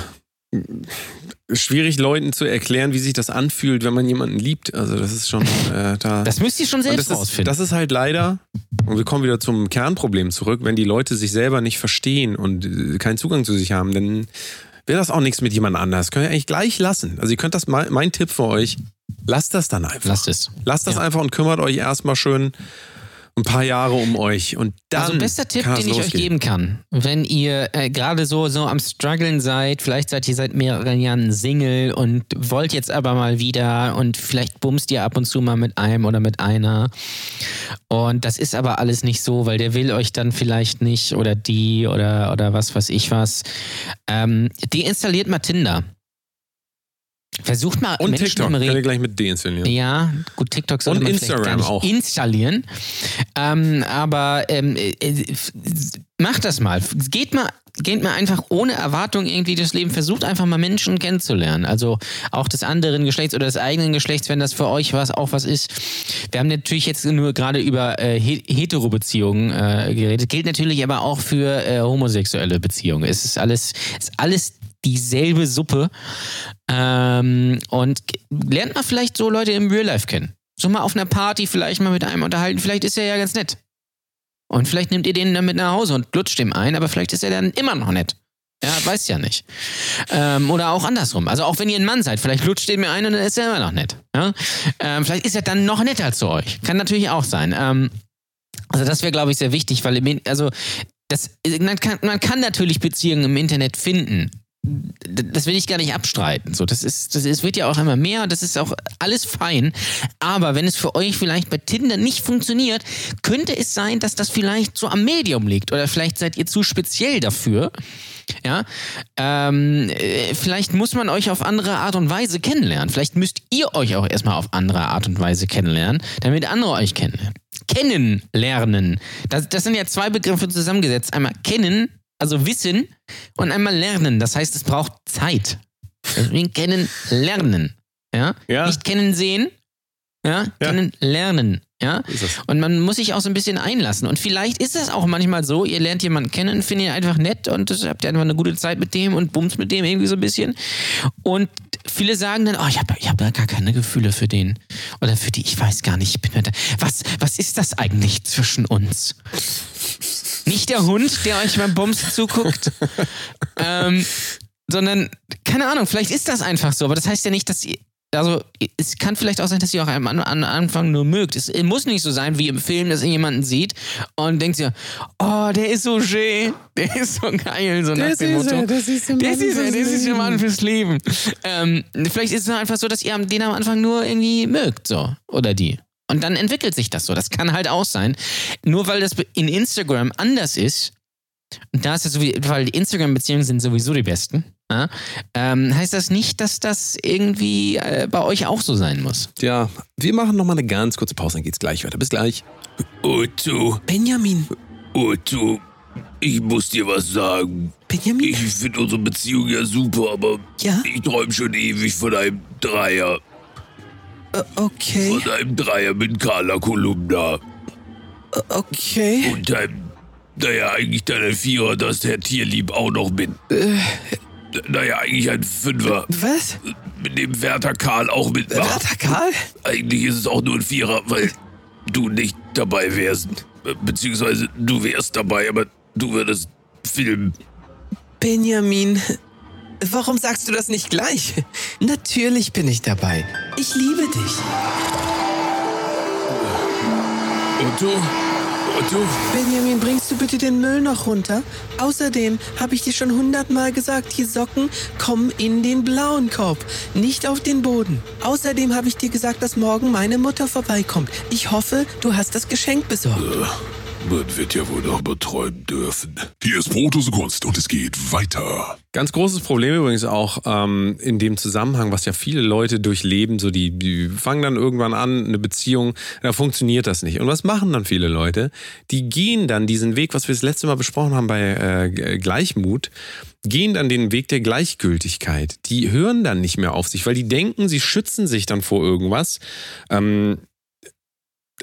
Schwierig Leuten zu erklären, wie sich das anfühlt, wenn man jemanden liebt. Also, das ist schon äh, da. Das müsst ihr schon selbst das ist, rausfinden. das ist halt leider, und wir kommen wieder zum Kernproblem zurück, wenn die Leute sich selber nicht verstehen und äh, keinen Zugang zu sich haben, dann wäre das auch nichts mit jemand anders. Könnt ihr eigentlich gleich lassen. Also ihr könnt das, mal, mein Tipp für euch, lasst das dann einfach. Lasst es. Lasst das Ja. einfach und kümmert euch erstmal schön ein paar Jahre um euch. Und dann also bester Tipp, den ich euch geben kann, wenn ihr äh, gerade so, so am struggeln seid, vielleicht seid ihr seit mehreren Jahren Single und wollt jetzt aber mal wieder und vielleicht bumst ihr ab und zu mal mit einem oder mit einer und das ist aber alles nicht so, weil der will euch dann vielleicht nicht oder die oder, oder was weiß ich was. Ähm, deinstalliert mal Tinder. Versucht mal Und Menschen TikTok im könnt Re ihr gleich mit deinstallieren. ja, gut, TikTok sollte Und man vielleicht Instagram gar nicht auch. installieren. Ähm, aber ähm, äh, macht das mal. Geht mal. Geht mal einfach ohne Erwartung irgendwie das Leben. Versucht einfach mal Menschen kennenzulernen. Also auch des anderen Geschlechts oder des eigenen Geschlechts, wenn das für euch was auch was ist. Wir haben natürlich jetzt nur gerade über äh, he- Hetero-Beziehungen äh, geredet. Gilt natürlich aber auch für äh, homosexuelle Beziehungen. Es ist alles, es ist alles dieselbe Suppe. Ähm, und lernt mal vielleicht so Leute im Real Life kennen. So mal auf einer Party vielleicht mal mit einem unterhalten. Vielleicht ist er ja ganz nett. Und vielleicht nehmt ihr den dann mit nach Hause und lutscht dem ein, aber vielleicht ist er dann immer noch nett. Ja, weiß ja nicht. Ähm, oder auch andersrum. Also auch wenn ihr ein Mann seid, vielleicht lutscht ihr mir ein und dann ist er immer noch nett. Ja? Ähm, vielleicht ist er dann noch netter zu euch. Kann natürlich auch sein. Ähm, also das wäre, glaube ich, sehr wichtig, weil also das, man, kann, man kann natürlich Beziehungen im Internet finden. Das will ich gar nicht abstreiten. So, das ist, das ist, wird ja auch immer mehr das ist auch alles fein. Aber wenn es für euch vielleicht bei Tinder nicht funktioniert, könnte es sein, dass das vielleicht so am Medium liegt oder vielleicht seid ihr zu speziell dafür. Ja, ähm, äh, vielleicht muss man euch auf andere Art und Weise kennenlernen. Vielleicht müsst ihr euch auch erstmal auf andere Art und Weise kennenlernen, damit andere euch kennenlernen. Kennenlernen. Das, das sind ja zwei Begriffe zusammengesetzt. Einmal kennen, also wissen, und einmal lernen. Das heißt, es braucht Zeit. Deswegen kennen, lernen. Ja? Ja. Nicht kennen, sehen. Ja? Ja. Kennen, lernen. Ja? Das. Und man muss sich auch so ein bisschen einlassen. Und vielleicht ist es auch manchmal so, ihr lernt jemanden kennen, findet ihn einfach nett und das- habt ihr einfach eine gute Zeit mit dem und bumst mit dem irgendwie so ein bisschen. Und viele sagen dann, oh, ich habe ich hab da gar keine Gefühle für den. Oder für die, ich weiß gar nicht. Ich bin da, was, was ist das eigentlich zwischen uns? Nicht der Hund, der euch beim Bums zuguckt, ähm, sondern, keine Ahnung, vielleicht ist das einfach so. Aber das heißt ja nicht, dass ihr, also es kann vielleicht auch sein, dass ihr auch am, am Anfang nur mögt. Es muss nicht so sein wie im Film, dass ihr jemanden sieht und denkt ihr, oh, der ist so schön, der ist so geil, so nach dem Motto. das ist der Das ist, das ist der Mann fürs Leben. Ähm, vielleicht ist es einfach so, dass ihr den am Anfang nur irgendwie mögt, so. Oder die. Und dann entwickelt sich das so. Das kann halt auch sein. Nur weil das in Instagram anders ist, und da ist es so, weil die Instagram-Beziehungen sind sowieso die besten, ja, ähm, heißt das nicht, dass das irgendwie äh, bei euch auch so sein muss. Ja, wir machen nochmal eine ganz kurze Pause, dann geht's gleich weiter. Bis gleich. Otto, Benjamin. Otto, ich muss dir was sagen. Benjamin? Ich finde unsere Beziehung ja super, aber Ja? ich träume schon ewig von einem Dreier. Äh, okay, Von einem Dreier mit Carla Kolumna. okay. Und einem, naja, eigentlich ein Vierer, dass der Tierlieb auch noch mit. Naja, eigentlich ein Fünfer. Was? Mit dem Werther Karl auch mitmacht. Warte, Karl? Eigentlich ist es auch nur ein Vierer, weil du nicht dabei wärst. Be- Beziehungsweise du wärst dabei, aber du würdest filmen. Benjamin, warum sagst du das nicht gleich? Natürlich bin ich dabei. Ich liebe dich. Otto? Otto? Benjamin, bringst du bitte den Müll noch runter? Außerdem habe ich dir schon hundertmal gesagt, die Socken kommen in den blauen Korb, nicht auf den Boden. Außerdem habe ich dir gesagt, dass morgen meine Mutter vorbeikommt. Ich hoffe, du hast das Geschenk besorgt. Man wird ja wohl noch beträumen dürfen. Hier ist Brotose Kunst und es geht weiter. Ganz großes Problem übrigens auch ähm, in dem Zusammenhang, was ja viele Leute durchleben, so die, die fangen dann irgendwann an, eine Beziehung, da funktioniert das nicht. Und was machen dann viele Leute? Die gehen dann diesen Weg, was wir das letzte Mal besprochen haben bei äh, Gleichmut, gehen dann den Weg der Gleichgültigkeit. Die hören dann nicht mehr auf sich, weil die denken, sie schützen sich dann vor irgendwas. Ähm,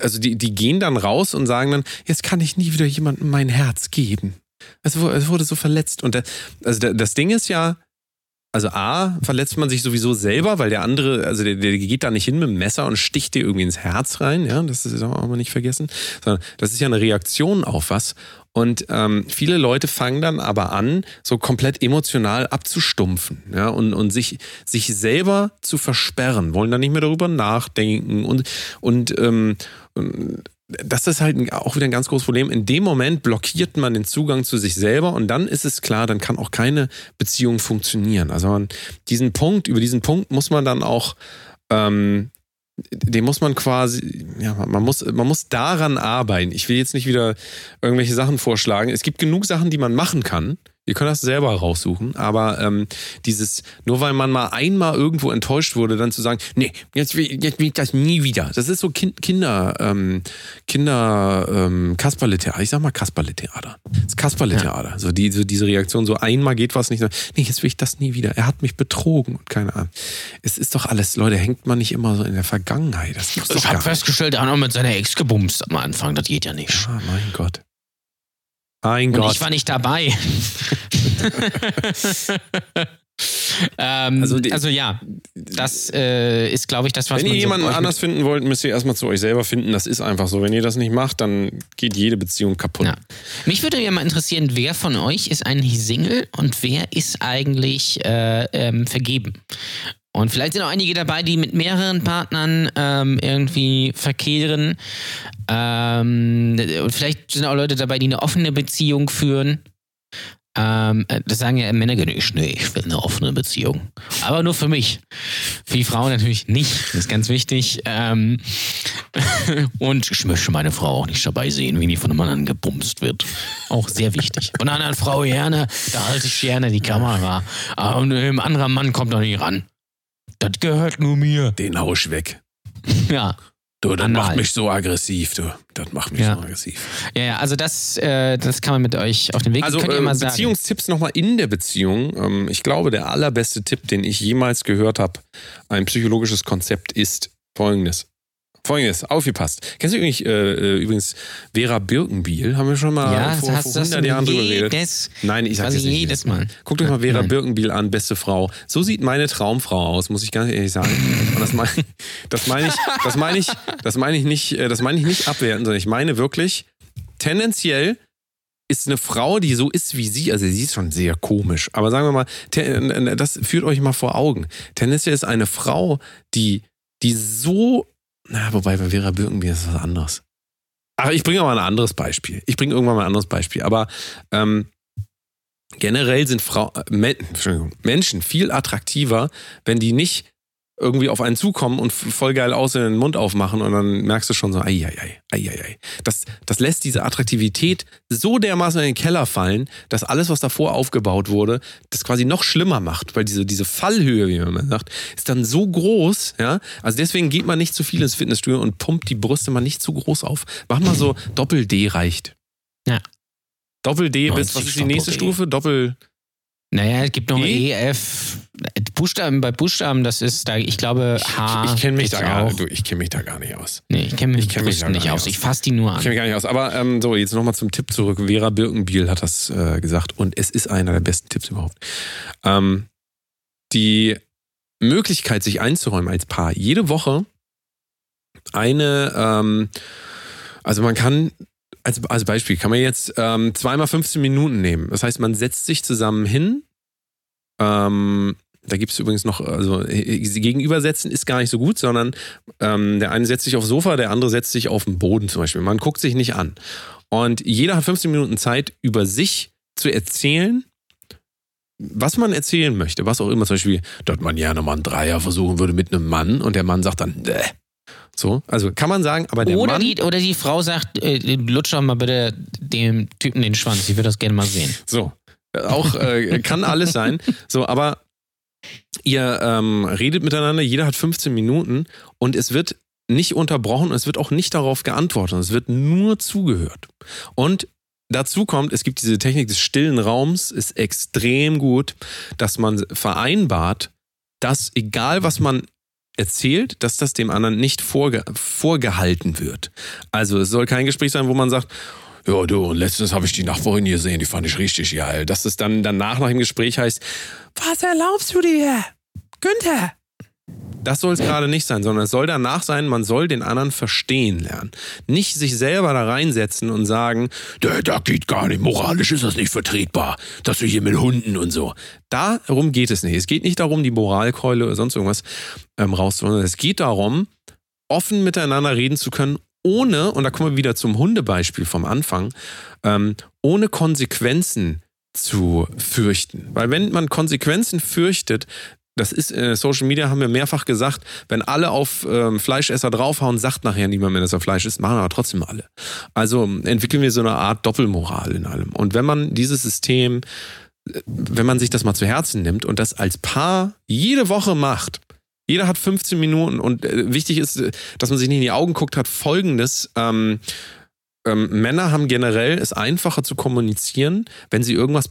also die, die gehen dann raus und sagen dann, jetzt kann ich nie wieder jemandem mein Herz geben. Es wurde so verletzt. Und also das Ding ist ja, also A, verletzt man sich sowieso selber, weil der andere, also der, der geht da nicht hin mit dem Messer und sticht dir irgendwie ins Herz rein, ja, das ist auch mal nicht vergessen, sondern das ist ja eine Reaktion auf was. Und ähm, viele Leute fangen dann aber an, so komplett emotional abzustumpfen ja, und, und sich, sich selber zu versperren, wollen dann nicht mehr darüber nachdenken und, und, ähm, das ist halt auch wieder ein ganz großes Problem. In dem Moment blockiert man den Zugang zu sich selber und dann ist es klar, dann kann auch keine Beziehung funktionieren. Also man, diesen Punkt, über diesen Punkt muss man dann auch, ähm, den muss man quasi, ja, man muss, man muss daran arbeiten. Ich will jetzt nicht wieder irgendwelche Sachen vorschlagen. Es gibt genug Sachen, die man machen kann. Ihr könnt das selber raussuchen, aber ähm, dieses, nur weil man mal einmal irgendwo enttäuscht wurde, dann zu sagen, nee, jetzt will, jetzt will ich das nie wieder. Das ist so kind, Kinder, ähm, Kinder, ähm, Kasperle-Theater. Ich sag mal Kasperle-Theater. Das Kasperle-Theater. Ja. So, die, so diese Reaktion, so einmal geht was nicht. Nee, jetzt will ich das nie wieder. Er hat mich betrogen und keine Ahnung. Es ist doch alles, Leute, hängt man nicht immer so in der Vergangenheit. Das ich habe festgestellt, er hat noch mit seiner Ex gebumst am Anfang. Das geht ja nicht. Ja, mein Gott. Mein Und Gott. ich war nicht dabei. ähm, also, also, ja, das äh, ist, glaube ich, das, was Wenn ihr jemanden anders finden wollt, müsst ihr erstmal zu euch selber finden. Das ist einfach so. Wenn ihr das nicht macht, dann geht jede Beziehung kaputt. Ja. Mich würde ja mal interessieren, wer von euch ist eigentlich Single und wer ist eigentlich äh, ähm, vergeben? Und vielleicht sind auch einige dabei, die mit mehreren Partnern ähm, irgendwie verkehren. Ähm, und vielleicht sind auch Leute dabei, die eine offene Beziehung führen. Ähm, das sagen ja Männer ich, nee, ich will eine offene Beziehung. Aber nur für mich. Für die Frauen natürlich nicht. Das ist ganz wichtig. Ähm, und ich möchte meine Frau auch nicht dabei sehen, wie die von einem anderen gebumst wird. Auch sehr wichtig. Von einer anderen Frau gerne, da halte ich gerne die Kamera. Aber ein anderer Mann kommt doch nicht ran. Das gehört nur mir. Den hau ich weg. Ja. Du, das Anal. macht mich so aggressiv, du. Das macht mich Ja. so aggressiv. Ja, ja, also das, äh, das kann man mit euch auf den Weg. Also könnt äh, sagen. Beziehungstipps nochmal in der Beziehung. Ähm, ich glaube, der allerbeste Tipp, den ich jemals gehört habe, ein psychologisches Konzept ist folgendes. Folgendes, aufgepasst. Kennst du übrigens, äh, äh, übrigens Vera Birkenbiel? Haben wir schon mal Ja, vor, hast vor du das 100 Jahren drüber geredet? Nein, ich sag das nicht jedes Mal. Guckt euch mal Vera Nein. Birkenbiel an, beste Frau. So sieht meine Traumfrau aus, muss ich ganz ehrlich sagen. Und das meine das meine ich, das meine ich, das meine ich nicht, äh, das meine ich nicht abwerten, sondern ich meine wirklich tendenziell ist eine Frau, die so ist wie sie, also sie ist schon sehr komisch, aber sagen wir mal, äh, das führt euch mal vor Augen. Tendenziell ist eine Frau, die, die so, na, wobei bei Vera Birkenbiel ist was anderes. Ach, ich bringe mal ein anderes Beispiel. Ich bringe irgendwann mal ein anderes Beispiel. Aber ähm, generell sind Frau, äh, Menschen viel attraktiver, wenn die nicht irgendwie auf einen zukommen und voll geil aussehen, den Mund aufmachen und dann merkst du schon so, ei, ei, ei, ei, ei. Das, das lässt diese Attraktivität so dermaßen in den Keller fallen, dass alles, was davor aufgebaut wurde, das quasi noch schlimmer macht, weil diese, diese Fallhöhe, wie man sagt, ist dann so groß, ja. Also deswegen geht man nicht zu viel ins Fitnessstudio und pumpt die Brüste mal nicht zu groß auf. Mach mal so Doppel-D reicht. Ja. Doppel-D bis, 90 was ist die nächste. Stufe? Doppel, Naja, es gibt noch E? E, F. Buchstaben, bei Buchstaben, das ist da, ich glaube, H. ich kenne mich da gar du, ich kenne mich da gar nicht aus. Nee, ich kenne mich, Ich kenn mich da nicht aus. aus. Ich fasse die nur Ich an. kenne mich gar nicht aus. Aber ähm, so, jetzt nochmal zum Tipp zurück. Vera Birkenbiel hat das äh, gesagt und es ist einer der besten Tipps überhaupt. Ähm, die Möglichkeit, sich einzuräumen als Paar, jede Woche eine, ähm, also man kann, als, als Beispiel, kann man jetzt ähm, zweimal 15 Minuten nehmen. Das heißt, man setzt sich zusammen hin. Ähm, da gibt es übrigens noch, also äh, sie gegenübersetzen ist gar nicht so gut, sondern ähm, der eine setzt sich aufs Sofa, der andere setzt sich auf den Boden zum Beispiel. Man guckt sich nicht an. Und jeder hat 15 Minuten Zeit, über sich zu erzählen, was man erzählen möchte, was auch immer. Zum Beispiel, dass man gerne mal einen Dreier versuchen würde mit einem Mann und der Mann sagt dann, Däh. So, also kann man sagen, aber der Oder Mann. die, oder die Frau sagt, äh, lutsch doch mal bitte dem Typen den Schwanz. Ich würde das gerne mal sehen. So, äh, auch äh, kann alles sein. So, aber ihr ähm, redet miteinander, jeder hat 15 Minuten und es wird nicht unterbrochen und es wird auch nicht darauf geantwortet. Es wird nur zugehört. Und dazu kommt, es gibt diese Technik des stillen Raums, ist extrem gut, dass man vereinbart, dass egal was man erzählt, dass das dem anderen nicht vorge vorgehalten wird. Also es soll kein Gespräch sein, wo man sagt, ja, du, letztens habe ich die Nachbarin gesehen, die fand ich richtig geil. Dass es dann danach nach dem Gespräch heißt, was erlaubst du dir? Günther! Das soll es gerade nicht sein, sondern es soll danach sein, man soll den anderen verstehen lernen. Nicht sich selber da reinsetzen und sagen, da, geht gar nicht, moralisch ist das nicht vertretbar, dass du hier mit Hunden und so. Darum geht es nicht. Es geht nicht darum, die Moralkeule oder sonst irgendwas ähm, rauszuholen. Es geht darum, offen miteinander reden zu können, ohne, und da kommen wir wieder zum Hundebeispiel vom Anfang, ähm, ohne Konsequenzen zu fürchten. Weil wenn man Konsequenzen fürchtet, das ist äh, Social Media, haben wir mehrfach gesagt, wenn alle auf ähm, Fleischesser draufhauen, sagt nachher niemand mehr, dass er Fleisch ist, machen aber trotzdem alle. Also entwickeln wir so eine Art Doppelmoral in allem. Und wenn man dieses System, äh, wenn man sich das mal zu Herzen nimmt und das als Paar jede Woche macht, jeder hat 15 Minuten und äh, wichtig ist, äh, dass man sich nicht in die Augen guckt, hat folgendes. Ähm, ähm, Männer haben generell es einfacher zu kommunizieren, wenn sie irgendwas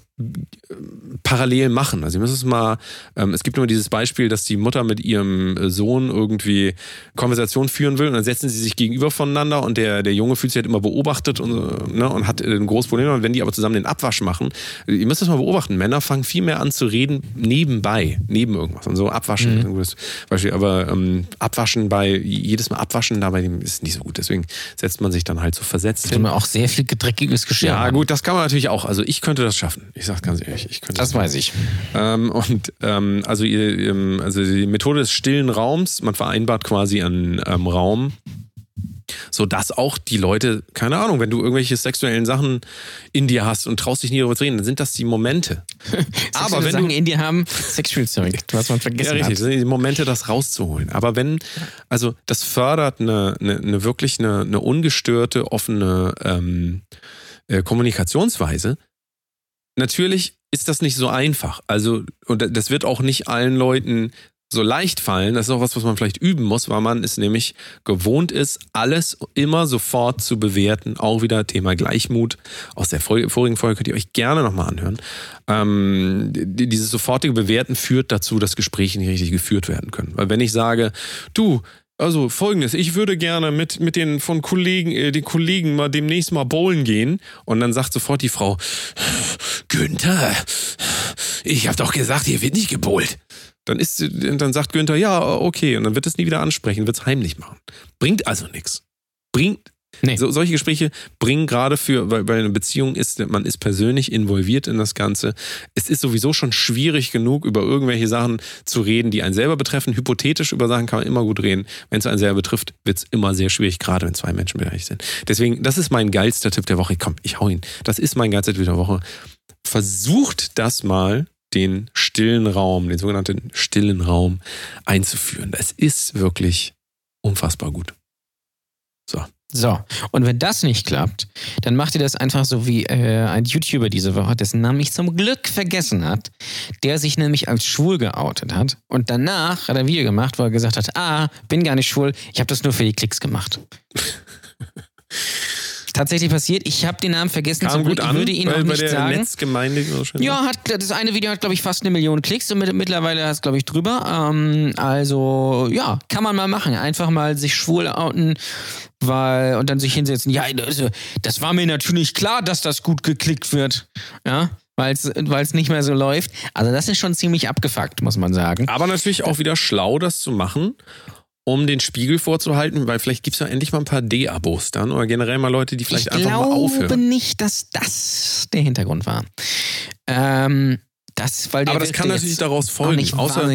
parallel machen. Also ihr müsst es mal, ähm, es gibt nur dieses Beispiel, dass die Mutter mit ihrem Sohn irgendwie Konversation führen will und dann setzen sie sich gegenüber voneinander und der, der Junge fühlt sich halt immer beobachtet und, ne, und hat ein großes Problem. Und wenn die aber zusammen den Abwasch machen, ihr müsst das mal beobachten, Männer fangen viel mehr an zu reden nebenbei, neben irgendwas. Und so Abwaschen ist gutes Beispiel. Aber ähm, Abwaschen bei, jedes Mal Abwaschen dabei ist nicht so gut. Deswegen setzt man sich dann halt so versetzt Da man auch sehr viel dreckiges Geschirr. ja, gut, das kann man natürlich auch. Also ich könnte das schaffen. Ich sag's ganz ehrlich, ich könnte Das weiß ich. ähm, und ähm, also, ihr, ähm, also die Methode des stillen Raums, man vereinbart quasi einen ähm, Raum, sodass auch die Leute, keine Ahnung, wenn du irgendwelche sexuellen Sachen in dir hast und traust dich nie darüber zu reden, dann sind das die Momente. Aber wenn Sachen du in dir haben, Sexspielzeug, was man ja, vergessen richtig. Das hat. sind die Momente, das rauszuholen. Aber wenn, also das fördert eine, eine, eine wirklich eine, eine ungestörte, offene ähm, äh, Kommunikationsweise. Natürlich ist das nicht so einfach. Also, und das wird auch nicht allen Leuten so leicht fallen. Das ist auch was, was man vielleicht üben muss, weil man es nämlich gewohnt ist, alles immer sofort zu bewerten. Auch wieder Thema Gleichmut. Aus der vorigen Folge könnt ihr euch gerne nochmal anhören. Ähm, die- dieses sofortige Bewerten führt dazu, dass Gespräche nicht richtig geführt werden können. Weil wenn ich sage, du, also folgendes, ich würde gerne mit, mit den von Kollegen, äh, den Kollegen mal demnächst mal bowlen gehen. Und dann sagt sofort die Frau, Günther, ich habe doch gesagt, hier wird nicht gebowlt. Dann, ist, dann sagt Günther, ja, okay. Und dann wird es nie wieder ansprechen, wird es heimlich machen. Bringt also nichts. Bringt. Nee. So, solche Gespräche bringen gerade für, weil bei einer Beziehung ist, man ist persönlich involviert in das Ganze. Es ist sowieso schon schwierig genug, über irgendwelche Sachen zu reden, die einen selber betreffen. Hypothetisch über Sachen kann man immer gut reden. Wenn es einen selber betrifft, wird es immer sehr schwierig, gerade wenn zwei Menschen beteiligt sind. Deswegen, das ist mein geilster Tipp der Woche. Komm, ich hau ihn. Das ist mein geilster Tipp der Woche. Versucht das mal, den stillen Raum, den sogenannten stillen Raum einzuführen. Das ist wirklich unfassbar gut. So. So, und wenn das nicht klappt, dann macht ihr das einfach so wie äh, ein YouTuber diese Woche, dessen Namen ich zum Glück vergessen hat, der sich nämlich als schwul geoutet hat. Und danach hat er ein Video gemacht, wo er gesagt hat, ah, bin gar nicht schwul, ich habe das nur für die Klicks gemacht. Tatsächlich passiert, ich habe den Namen vergessen, Kam zum gut Glück, ich an würde ihn bei, auch bei nicht der sagen. Netzgemeinde. Ja, hat, das eine Video hat, glaube ich, fast eine Million Klicks und mit, mittlerweile hat es, glaube ich, drüber. Ähm, also, ja, kann man mal machen. Einfach mal sich schwul outen, weil, und dann sich hinsetzen. Ja, also, das war mir natürlich klar, dass das gut geklickt wird. Ja, weil es nicht mehr so läuft. Also, das ist schon ziemlich abgefuckt, muss man sagen. Aber natürlich auch wieder schlau, das zu machen, um den Spiegel vorzuhalten, weil vielleicht gibt es ja endlich mal ein paar D-Abos dann oder generell mal Leute, die vielleicht ich einfach mal glaube aufhören. nicht, dass das der Hintergrund war. Ähm, das, weil Aber das kann natürlich daraus folgen. Nicht Außer, also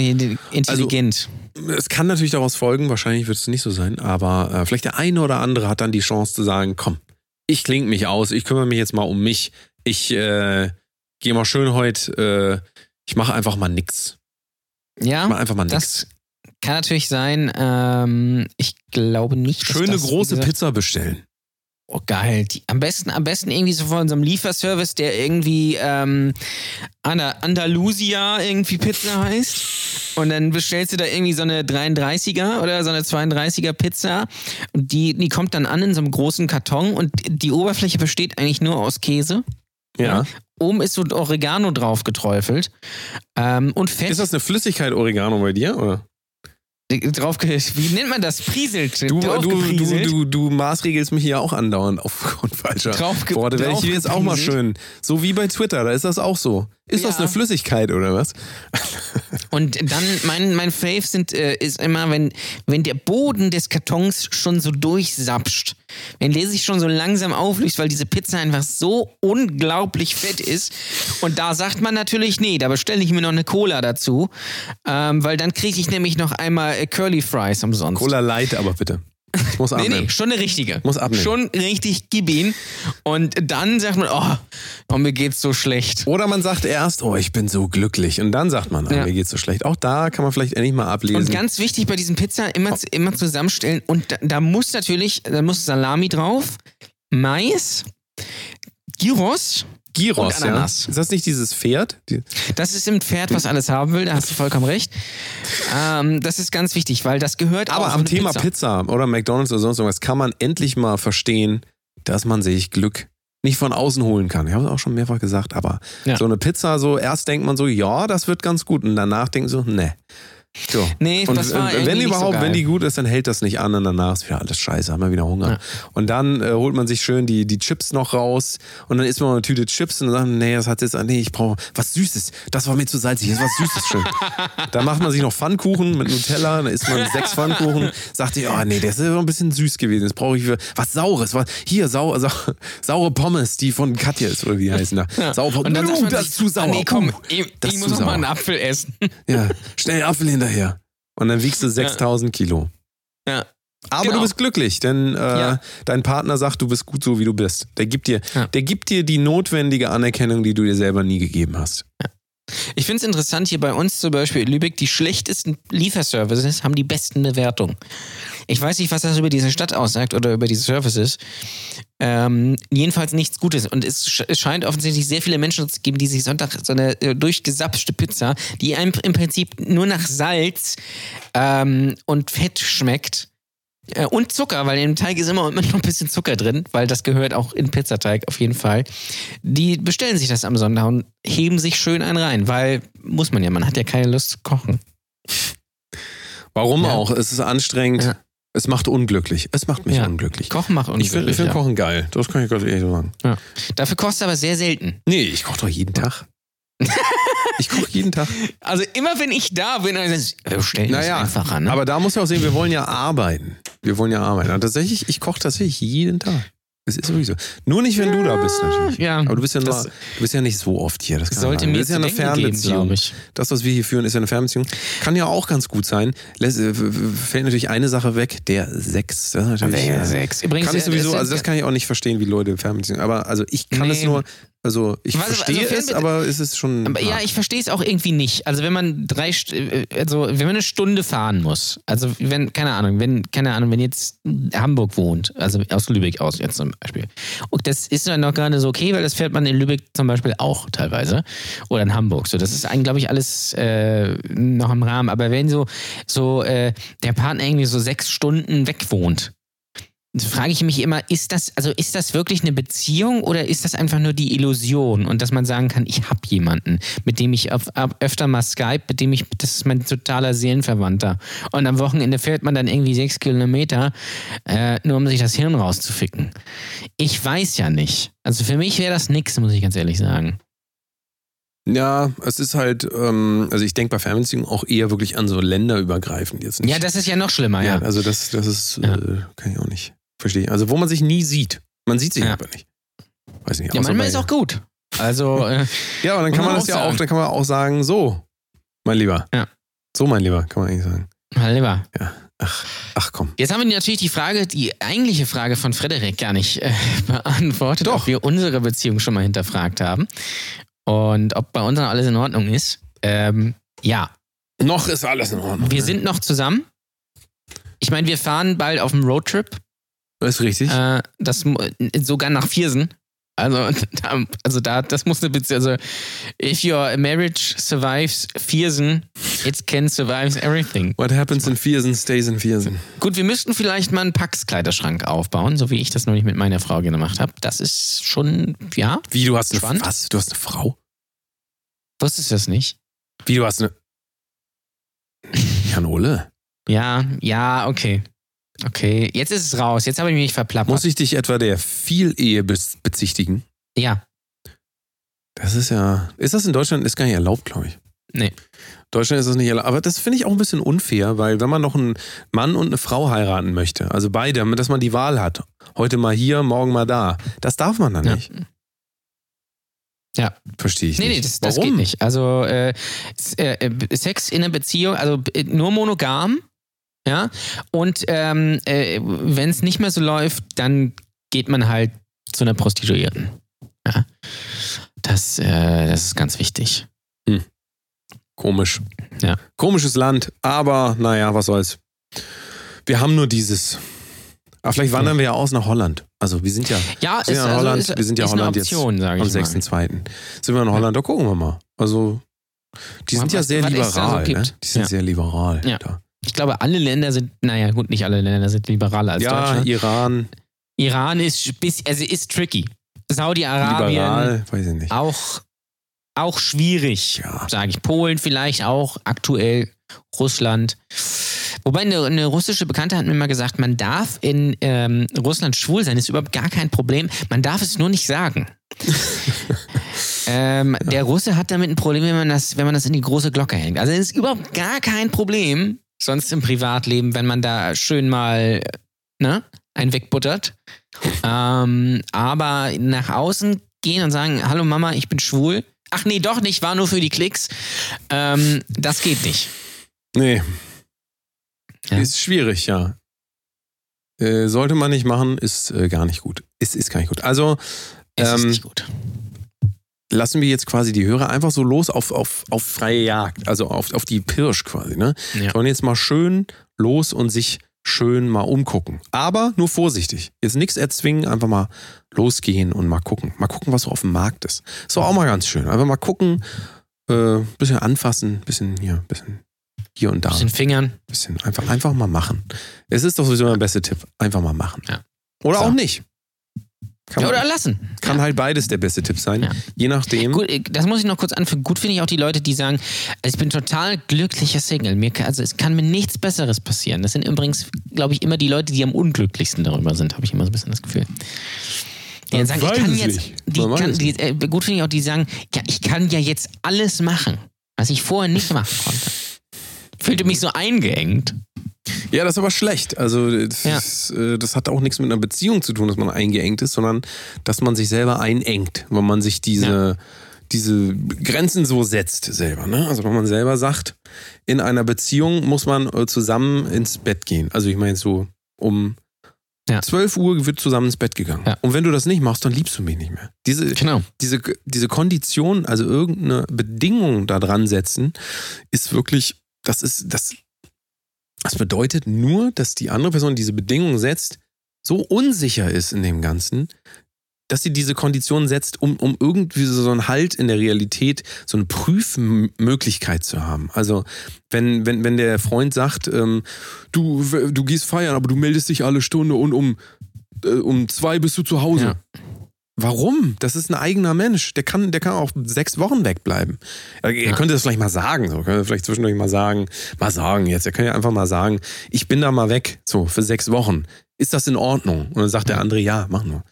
intelligent. es kann natürlich daraus folgen, wahrscheinlich wird es nicht so sein, aber äh, vielleicht der eine oder andere hat dann die Chance zu sagen, komm, ich klinge mich aus, ich kümmere mich jetzt mal um mich, ich äh, gehe mal schön heute, äh, ich mache einfach mal nix. ja, Ich mache einfach mal nix. das Kann natürlich sein. Ähm, ich glaube nicht. dass Schöne das, große Pizza bestellen. Oh, geil. Die, am, besten, am besten irgendwie so von so einem Lieferservice, der irgendwie ähm, Anda- Andalusia irgendwie Pizza heißt. Und dann bestellst du da irgendwie so eine 33er oder so eine 32er Pizza. Und die, die kommt dann an in so einem großen Karton und die Oberfläche besteht eigentlich nur aus Käse. Ja. Oben ist so Oregano drauf geträufelt. Ähm, und Fett Ist das eine Flüssigkeit Oregano bei dir? Oder? Drauf. Wie nennt man das? Prieselt. Du, du, du, du, du maßregelst mich hier auch andauernd aufgrund falscher Draufge- Worte. Werde ich hier jetzt auch mal schön. So wie bei Twitter, da ist das auch so. Ist das Ja. eine Flüssigkeit oder was? Und dann mein, mein Fave sind, äh, ist immer, wenn, wenn der Boden des Kartons schon so durchsapscht. Wenn der sich schon so langsam auflöst, weil diese Pizza einfach so unglaublich fett ist. Und da sagt man natürlich, nee, da bestelle ich mir noch eine Cola dazu. Ähm, weil dann kriege ich nämlich noch einmal äh, Curly Fries umsonst. Cola Light aber bitte. Ich muss Nee, abnehmen. nee, schon eine richtige. Muss abnehmen. Schon richtig gib ihn. Und dann sagt man, oh, oh mir geht's so schlecht. Oder man sagt erst, oh, ich bin so glücklich. Und dann sagt man, ah, Ja. mir geht's so schlecht. Auch da kann man vielleicht endlich mal ablesen. Und ganz wichtig bei diesen Pizza immer, immer zusammenstellen. Und da, da muss natürlich, da muss Salami drauf, Mais, Gyros. Gyros, und ja. Ist das nicht dieses Pferd? Die, Das ist im Pferd, was alles haben will. Da hast du vollkommen recht. Ähm, das ist ganz wichtig, weil das gehört auch aber am Thema Pizza. Pizza. oder McDonalds oder sonst irgendwas kann man endlich mal verstehen, dass man sich Glück nicht von außen holen kann. Ich habe es auch schon mehrfach gesagt, aber Ja. so eine Pizza, so erst denkt man so, ja, das wird ganz gut und danach denkt so, ne. So. Nee, Und das war wenn überhaupt, so wenn die gut ist, dann hält das nicht an und danach ist wieder alles scheiße, haben wir wieder Hunger. Ja. Und dann äh, holt man sich schön die, die Chips noch raus und dann isst man eine Tüte Chips und dann sagt, nee, das hat jetzt, nee, ich brauche was Süßes. Das war mir zu salzig, das ist was Süßes schön. dann macht man sich noch Pfannkuchen mit Nutella, dann isst man sechs Pfannkuchen, sagt ihr, oh nee, das ist ein bisschen süß gewesen, das brauche ich für was Saures. Was, hier, sau, sau, saure Pommes, die von Katja ist, oder wie heißen da. Ja. Saure Pommes. Und dann sagt man das ist zu sauer. Ah, nee, komm, Uh, ich, das ich muss noch mal sauer. einen Apfel essen. Ja, schnell Apfel hinterher. Und dann wiegst du 6000 Kilo. Ja. Aber Genau. du bist glücklich, denn äh, Ja. dein Partner sagt, du bist gut so, wie du bist. Der gibt, dir, Ja. der gibt dir die notwendige Anerkennung, die du dir selber nie gegeben hast. Ich finde es interessant, hier bei uns zum Beispiel in Lübeck, die schlechtesten Lieferservices haben die besten Bewertungen. Ich weiß nicht, was das über diese Stadt aussagt oder über diese Services. Ähm, jedenfalls nichts Gutes. Und es, sch es scheint offensichtlich sehr viele Menschen zu geben, die sich Sonntag so eine äh, durchgesapschte Pizza, die einem im Prinzip nur nach Salz ähm, und Fett schmeckt. Äh, und Zucker, weil im Teig ist immer, immer noch ein bisschen Zucker drin, weil das gehört auch in Pizzateig auf jeden Fall. Die bestellen sich das am Sonntag und heben sich schön einen rein, weil muss man ja, man hat ja keine Lust zu kochen. Warum Ja. auch? Es ist anstrengend. Ja. Es macht unglücklich. Es macht mich Ja. unglücklich. Kochen macht ich finde unglücklich. find ja. Kochen geil. Das kann ich ganz ehrlich so sagen. Ja. Dafür kostet es aber sehr selten. Nee, ich koche doch jeden Tag. ich koche jeden Tag. Also immer wenn ich da bin, dann ist es, stell das Naja, einfacher. Ne? aber da muss ja auch sehen, wir wollen ja arbeiten. Wir wollen ja arbeiten. Und tatsächlich, ich koche tatsächlich jeden Tag. Es ist sowieso. Nur nicht, wenn du da bist, natürlich. ja, Aber du bist ja, nur, du bist ja nicht so oft hier. Das kann sollte mir das ist ja eine geben, Fernbeziehung. glaube ich. Das, was wir hier führen, ist ja eine Fernbeziehung. Kann ja auch ganz gut sein. Lässt, äh, fällt natürlich eine Sache weg, der Sex. Der äh, Sex. Übrigens, kann ich äh, sowieso, also das kann ich auch nicht verstehen, wie Leute Fernbeziehungen. Aber also ich kann Nee. es nur, also ich Was- also verstehe es, Fernbe- aber es ist schon. Aber ja, ich verstehe es auch irgendwie nicht. Also wenn man drei, äh, also wenn man eine Stunde fahren muss, also wenn, keine Ahnung, wenn, keine Ahnung, wenn jetzt Hamburg wohnt, also aus Lübeck aus jetzt zum Beispiel. Und das ist dann noch gerade so okay, weil das fährt man in Lübeck zum Beispiel auch teilweise. Oder in Hamburg. So, das ist eigentlich, glaube ich, alles äh, noch im Rahmen. Aber wenn so, so äh, der Partner irgendwie so sechs Stunden weg wohnt, frage ich mich immer, ist das, also ist das wirklich eine Beziehung oder ist das einfach nur die Illusion und dass man sagen kann, ich habe jemanden, mit dem ich auf, auf, öfter mal Skype, mit dem ich, das ist mein totaler Seelenverwandter. Und am Wochenende fährt man dann irgendwie sechs Kilometer, äh, nur um sich das Hirn rauszuficken. Ich weiß ja nicht. Also für mich wäre das nix, muss ich ganz ehrlich sagen. Ja, es ist halt, ähm, also ich denke bei Fernbeziehungen auch eher wirklich an so länderübergreifend jetzt nicht. Ja, das ist ja noch schlimmer, ja, ja. also das, das ist, Ja. äh, kann ich auch nicht verstehen. Also wo man sich nie sieht. Man sieht sich Ja. aber nicht. Weiß nicht. Ja, manchmal ist auch gut. Also, äh, Ja, und dann kann man man das ja auch, sagen. dann kann man auch sagen, so, mein Lieber. Ja. So, mein Lieber, kann man eigentlich sagen. mein Lieber. Ach komm. Jetzt haben wir natürlich die Frage, die eigentliche Frage von Frederik gar nicht äh, beantwortet, Doch. ob wir unsere Beziehung schon mal hinterfragt haben und ob bei uns noch alles in Ordnung ist. Ähm, ja, Noch ist alles in Ordnung. Wir ne? sind noch zusammen. Ich meine, wir fahren bald auf einen Roadtrip. Das ist richtig. Äh, das sogar nach Viersen. Also, da, also da, das muss eine Beziehung. Also, if your marriage survives Viersen, it can survive everything. What happens in Viersen stays in Viersen. Gut, wir müssten vielleicht mal einen Pax-Kleiderschrank aufbauen, so wie ich das neulich mit meiner Frau gemacht habe. Das ist schon, ja, Wie, du hast eine, was? Du hast eine Frau? wusstest du das nicht? Wie, du hast eine... Jan Ole, Ja, ja, okay. Okay, jetzt ist es raus. Jetzt habe ich mich verplappert. muss ich dich etwa der Vielehe bez- bezichtigen? ja, Das ist ja... Ist das in Deutschland? Ist gar nicht erlaubt, glaube ich. Nee. Deutschland ist das nicht erlaubt. Aber das finde ich auch ein bisschen unfair, weil wenn man noch einen Mann und eine Frau heiraten möchte, also beide, dass man die Wahl hat, heute mal hier, morgen mal da, das darf man dann Ja. nicht. Ja. Verstehe ich Nee, nee, nicht. das, das Warum? geht nicht. Also äh, äh, äh, Sex in einer Beziehung, also äh, nur monogam, ja. Und ähm, äh, wenn es nicht mehr so läuft, dann geht man halt zu einer Prostituierten. Ja. Das, äh, das ist ganz wichtig. Komisch. Ja. Komisches Land, aber naja, was soll's. Wir haben nur dieses. Aber vielleicht wandern wir ja aus nach Holland. Also wir sind ja Ja, sind ja in Holland, wir sind ja ist Holland eine jetzt Option, sage am ich mal. 6.2. Sind wir in Holland, da gucken wir mal. Also die sind Was- ja sehr liberal. ne? Die sind Ja. sehr liberal. Ja. Da. Ich glaube, alle Länder sind, naja, gut, nicht alle Länder sind liberaler als Ja, Deutschland. Iran, Iran ist, bis, also ist tricky. Saudi-Arabien liberal, weiß ich nicht. auch, auch schwierig, Ja. sage ich. Polen vielleicht auch, aktuell Russland. Wobei eine, eine russische Bekannte hat mir mal gesagt, man darf in ähm, Russland schwul sein, ist überhaupt gar kein Problem. Man darf es nur nicht sagen. ähm, Der Russe hat damit ein Problem, wenn man, das, wenn man das in die große Glocke hängt. Also es ist überhaupt gar kein Problem, sonst im Privatleben, wenn man da schön mal ne, einen wegbuttert. Ähm, aber nach außen gehen und sagen, hallo Mama, ich bin schwul. Ach nee, doch nicht, war nur für die Klicks. Ähm, das geht nicht. Nee. Ja. Ist schwierig, ja. Äh, sollte man nicht machen, ist äh, gar nicht gut. Ist, ist gar nicht gut. Also Es ist Ähm, nicht gut. Lassen wir jetzt quasi die Hörer einfach so los auf, auf, auf freie Jagd, also auf, auf die Pirsch quasi, ne? Ja. Sollen jetzt mal schön los und sich schön mal umgucken. Aber nur vorsichtig. Jetzt nichts erzwingen, einfach mal losgehen und mal gucken. Mal gucken, was so auf dem Markt ist. Ist doch auch mal ganz schön. Einfach mal gucken, äh, bisschen anfassen, bisschen hier, bisschen hier und da. Den Fingern. bisschen einfach, einfach mal machen. Es ist doch sowieso der beste Tipp. Einfach mal machen. Ja. Oder So. auch nicht. Kann, Ja, oder man, lassen. kann halt beides der beste Tipp sein. Ja. Je nachdem. Gut, das muss ich noch kurz anfügen. Gut finde ich auch die Leute, die sagen, also ich bin total glücklicher Single. Mir, also es kann mir nichts Besseres passieren. Das sind übrigens, glaube ich, immer die Leute, die am unglücklichsten darüber sind, habe ich immer so ein bisschen das Gefühl. Die dann sagen, ich kann jetzt, die kann, die, äh, gut finde ich auch, die sagen, ja, ich kann ja jetzt alles machen, was ich vorher nicht machen konnte. Fühlte mich so eingeengt. Ja, das ist aber schlecht. Also das, Ja. äh, das hat auch nichts mit einer Beziehung zu tun, dass man eingeengt ist, sondern dass man sich selber einengt, wenn man sich diese, diese Grenzen so setzt selber. Ne? Also wenn man selber sagt, in einer Beziehung muss man äh, zusammen ins Bett gehen. Also ich meine so um Ja. 12 Uhr wird zusammen ins Bett gegangen. Ja. Und wenn du das nicht machst, dann liebst du mich nicht mehr. Diese, Genau. diese, diese Kondition, also irgendeine Bedingung da dran setzen, ist wirklich, das ist, das, das bedeutet nur, dass die andere Person diese Bedingung setzt, so unsicher ist in dem Ganzen, dass sie diese Kondition setzt, um, um irgendwie so einen Halt in der Realität, so eine Prüfmöglichkeit zu haben. Also wenn, wenn, wenn der Freund sagt, ähm, du, du gehst feiern, aber du meldest dich alle Stunde und um, äh, um zwei bist du zu Hause. Ja. Warum? Das ist ein eigener Mensch. Der kann, der kann auch sechs Wochen wegbleiben. Er, er Ja. könnte das vielleicht mal sagen. So. Könnte vielleicht zwischendurch mal sagen, mal sagen jetzt. Er kann ja einfach mal sagen, ich bin da mal weg, so für sechs Wochen. Ist das in Ordnung? Und dann sagt der andere, ja, mach nur.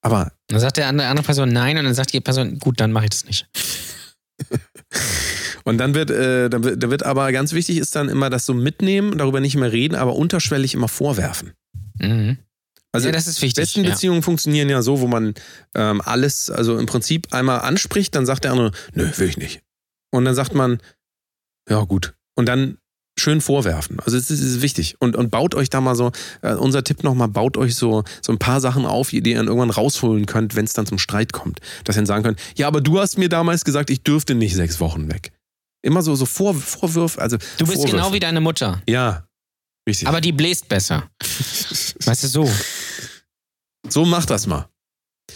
Aber Dann sagt der andere, andere Person nein und dann sagt die Person, gut, dann mache ich das nicht. und dann wird, äh, dann wird, da wird aber ganz wichtig ist dann immer das so mitnehmen, darüber nicht mehr reden, aber unterschwellig immer vorwerfen. Mhm. Also ja, das ist wichtig. besten ja. Beziehungen funktionieren ja so, wo man ähm, alles, also im Prinzip einmal anspricht, dann sagt der andere, nö, will ich nicht. Und dann sagt man, ja gut. Und dann schön vorwerfen. Also es ist, ist wichtig. Und, und baut euch da mal so, äh, unser Tipp nochmal, baut euch so, so ein paar Sachen auf, die ihr dann irgendwann rausholen könnt, wenn es dann zum Streit kommt. Dass ihr dann sagen könnt, ja, aber du hast mir damals gesagt, ich dürfte nicht sechs Wochen weg. Immer so, so Vor, Vorwürfe, also Du bist Vorwürfe. genau wie deine Mutter. Ja, richtig. Aber die bläst besser. Weißt du, so. so mach das mal.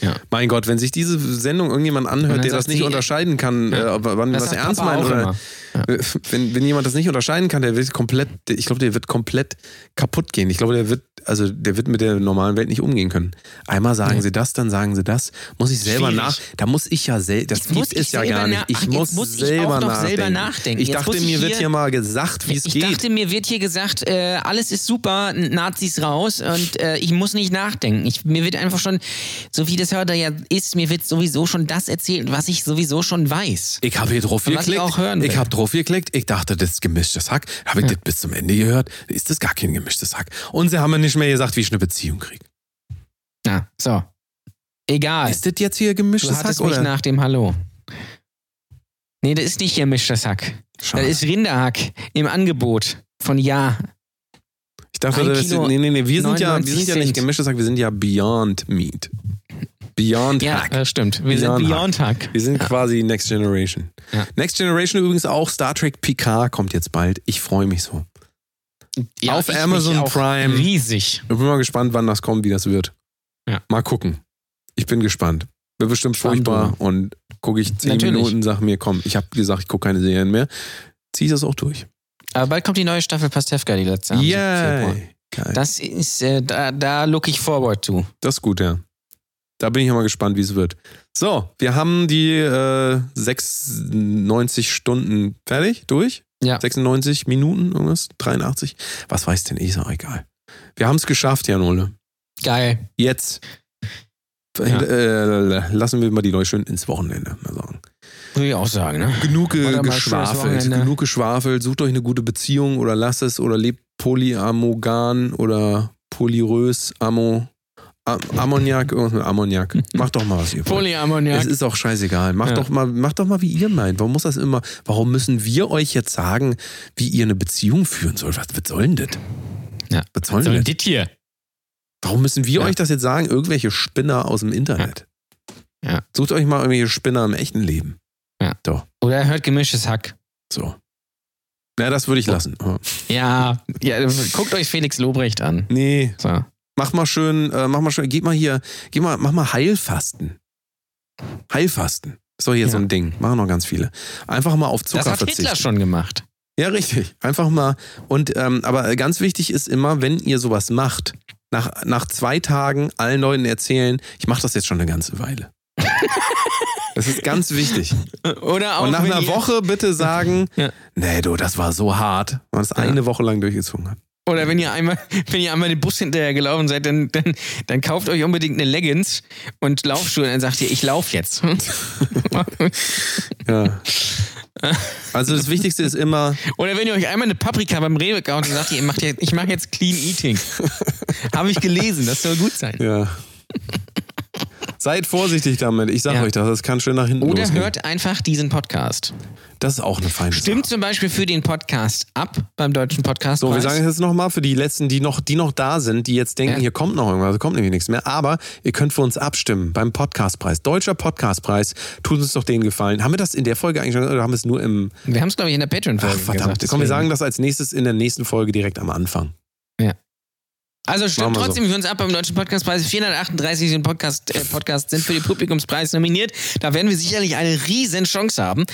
Ja. Mein Gott, wenn sich diese Sendung irgendjemand anhört, der das nicht unterscheiden kann, Ja. äh, wann wir sagt ernst meinen auch oder immer. wenn, wenn jemand das nicht unterscheiden kann, der wird komplett, ich glaube, der wird komplett kaputt gehen. Ich glaube, der wird, also der wird mit der normalen Welt nicht umgehen können. Einmal sagen Nee. sie das, dann sagen sie das. Muss ich selber Schwierig. nach, da muss ich ja selber, das muss gibt es ich ja gar nicht. Ich Ach, muss, muss ich selber, nachdenken. selber nachdenken. Ich Jetzt dachte, ich mir wird hier- hier mal gesagt, wie es Ich geht. dachte, mir wird hier gesagt, äh, alles ist super, Nazis raus und äh, ich muss nicht nachdenken. Ich, mir wird einfach schon, so wie das heute ja ist, mir wird sowieso schon das erzählt, was ich sowieso schon weiß. Ich habe hier drauf ich geklickt. auch hören will. Ich habe drauf geklickt. Ich dachte, das ist gemischtes Hack. Habe ich das bis zum Ende gehört? Ist das gar kein gemischtes Hack? Und sie haben mir nicht mehr gesagt, wie ich eine Beziehung kriege. Na, so. Egal. Ist das jetzt hier du gemischtes hattest Hack mich oder? nach dem Hallo. Nee, das ist nicht gemischtes Hack. Schade. Das ist Rinderhack im Angebot von Ja. Ich dachte, das ist, nee, nee, nee, wir sind ja, wir 99 sind ja nicht gemischtes Hack, wir sind ja Beyond Meat. Beyond Ja, Hack. das stimmt. Wir Beyond sind Beyond Hack. Wir sind quasi Next Generation. Ja. Next Generation übrigens auch Star Trek Picard kommt jetzt bald. Ich freue mich so. Ja, Auf ich Amazon Prime. Riesig. Ich bin mal gespannt, wann das kommt, wie das wird. Ja. Mal gucken. Ich bin gespannt. Wird bestimmt Spannend, furchtbar und gucke ich zehn Natürlich. Minuten, sag mir, komm, ich habe gesagt, ich gucke keine Serien mehr. Zieh das auch durch. Aber bald kommt die neue Staffel Pastewka, die letzte. Geil. Das ist, äh, da, da look ich forward to. Das ist gut, ja. Da bin ich ja mal gespannt, wie es wird. So, wir haben die äh, 96 Stunden fertig, durch. Ja. 96 Minuten, irgendwas, 83. Was weiß denn ich, ist auch egal. Wir haben es geschafft, Jan Ole. Geil. Jetzt Ja. äh, lassen wir mal die Leute schön ins Wochenende mal sagen. Würde ich auch sagen, ne? Genug äh, geschwafelt, genug geschwafelt. Sucht euch eine gute Beziehung oder lasst es oder lebt polyamogan oder polyrös, amo, Am- Ammoniak, irgendwas mit Ammoniak. Macht doch mal was ihr wollt. Polyammoniak. Es ist auch scheißegal. Macht Ja. doch mal, macht doch mal, wie ihr meint. Warum muss das immer? Warum müssen wir euch jetzt sagen, wie ihr eine Beziehung führen sollt? Was, was soll denn das? Ja. Was soll so denn das? Hier. Warum müssen wir Ja. euch das jetzt sagen? Irgendwelche Spinner aus dem Internet. Ja. Sucht euch mal irgendwelche Spinner im echten Leben. Oder er hört gemischtes Hack. So. Na, das würde ich lassen. Aber Ja, ja, guckt euch Felix Lobrecht an. Nee, So. Mach mal schön, äh, mach mal schön, geht mal hier, geh mal, mach mal Heilfasten. Heilfasten. Ist doch hier Ja. so ein Ding. Machen noch ganz viele. Einfach mal auf Zucker Das hat verzichten. Hitler schon gemacht. Ja, richtig. Einfach mal. Und ähm, aber ganz wichtig ist immer, wenn ihr sowas macht, nach, nach zwei Tagen allen Leuten erzählen, ich mache das jetzt schon eine ganze Weile. Das ist ganz wichtig. Oder auch Und nach einer Woche bitte sagen, Ja. nee, du, das war so hart, wenn man es Ja. eine Woche lang durchgezogen hat. Oder wenn ihr einmal, wenn ihr einmal den Bus hinterher gelaufen seid, dann, dann, dann kauft euch unbedingt eine Leggings und Laufschuhe und dann sagt ihr, ich lauf jetzt. Ja. Also das Wichtigste ist immer, Oder wenn ihr euch einmal eine Paprika beim Rewe kauft und sagt, ihr macht jetzt, ich mache jetzt Clean Eating. Habe ich gelesen, das soll gut sein. ja. Seid vorsichtig damit. Ich sag Ja. euch das, das kann schön nach hinten Oder losgehen. hört einfach diesen Podcast. Das ist auch eine feine Stimmt Sache. zum Beispiel für den Podcast ab beim Deutschen Podcast. So, wir sagen es jetzt nochmal für die letzten, die noch, die noch da sind, die jetzt denken, Ja. hier kommt noch irgendwas, kommt nämlich nichts mehr. Aber ihr könnt für uns abstimmen beim Podcastpreis. Deutscher Podcastpreis. Tut uns doch den Gefallen. Haben wir das in der Folge eigentlich schon, oder haben wir es nur im. Wir haben es, glaube ich, in der Patreon-Folge Ach, verdammt. gesagt. Komm, wir sagen das als nächstes in der nächsten Folge direkt am Anfang. Also stimmt trotzdem für uns ab beim Deutschen Podcastpreis. 438 sind Podcast, äh, Podcasts sind für den Publikumspreis nominiert. Da werden wir sicherlich eine riesen Chance haben.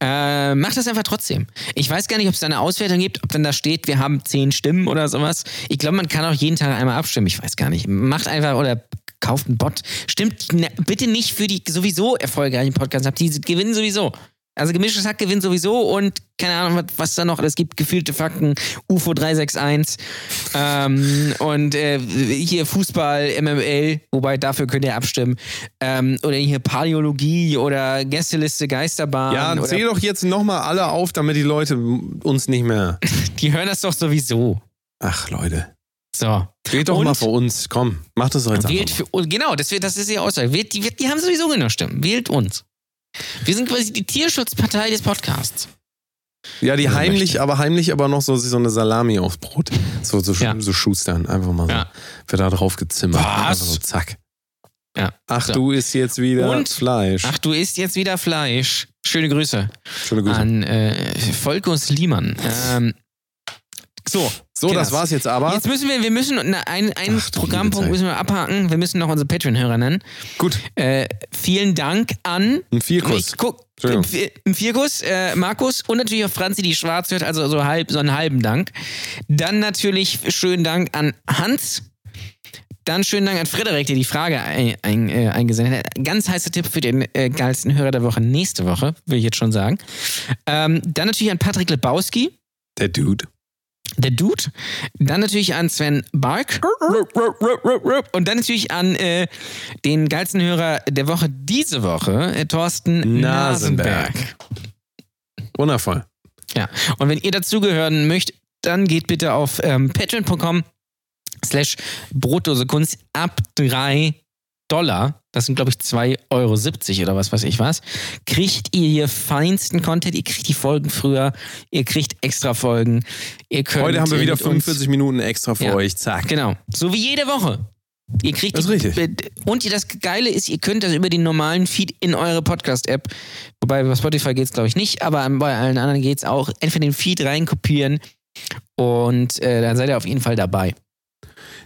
Äh, macht das einfach trotzdem. Ich weiß gar nicht, ob es da eine Auswertung gibt, ob dann da steht, wir haben zehn Stimmen oder sowas. Ich glaube, man kann auch jeden Tag einmal abstimmen. Ich weiß gar nicht. Macht einfach oder kauft einen Bot. Stimmt ne, bitte nicht für die sowieso erfolgreichen Podcasts ab. Die gewinnen sowieso. Also gemischtes Hack gewinnt sowieso und keine Ahnung, was, da noch alles gibt. Gefühlte Fakten, UFO 361 ähm, und äh, hier Fußball, MML, wobei dafür könnt ihr abstimmen. Ähm, oder hier Paläologie oder Gästeliste Geisterbahn. Ja, zähl doch jetzt nochmal alle auf, damit die Leute uns nicht mehr. die hören das doch sowieso. Ach, Leute. So. Wählt doch Und- mal für uns. Komm, macht das doch jetzt Wählt für, genau, das, wird, das ist die Aussage. Wählt, die, die haben sowieso genug Stimmen. Wählt uns. Wir sind quasi die Tierschutzpartei des Podcasts. Ja, die heimlich, aber heimlich aber noch so, so eine Salami aufs Brot. So, so, Ja. so schustern. Einfach mal so. Ja. Wird da drauf gezimmert. Was? So, zack. Ja. Ach, So. du isst jetzt wieder Und- Fleisch. Ach, du isst jetzt wieder Fleisch. Schöne Grüße, Schöne Grüße. an äh, Volkos Liemann. Ähm, so, so, Kinders. das war's jetzt aber. Jetzt müssen wir, wir müssen ein, einen du Programmpunkt müssen wir abhaken. Wir müssen noch unsere Patreon-Hörer nennen. Gut, Äh, vielen Dank an ein Vierkuss. Im Vierkuss, äh, Markus und natürlich auch Franzi, die schwarz hört, also so, halb, so einen halben Dank. Dann natürlich schönen Dank an Hans. Dann schönen Dank an Frederik, der die Frage ein, ein, äh, eingesendet hat. Ganz heißer Tipp für den äh, geilsten Hörer der Woche nächste Woche, will ich jetzt schon sagen. Ähm, dann natürlich an Patrick Lebowski, Der Dude. Der Dude. Dann natürlich an Sven Bark. Und dann natürlich an äh, den geilsten Hörer der Woche diese Woche, äh, Thorsten Nasenberg. Nasenberg. Wundervoll. Ja. Und wenn ihr dazugehören möchtet, dann geht bitte auf ähm, patreon.com slash Brotdose Kunst ab 3 Dollar. Das sind, glaube ich, 2,70 Euro oder was weiß ich was. Kriegt ihr hier feinsten Content, ihr kriegt die Folgen früher, ihr kriegt extra Folgen. Ihr könnt Heute haben wir wieder mit uns- 45 Minuten extra für Ja. euch. Zack. Genau. So wie jede Woche. Ihr kriegt Das ist die- richtig. Und das Geile ist, ihr könnt das über den normalen Feed in eure Podcast-App, wobei bei Spotify geht es glaube ich nicht, aber bei allen anderen geht es auch, entweder den Feed reinkopieren und äh, dann seid ihr auf jeden Fall dabei.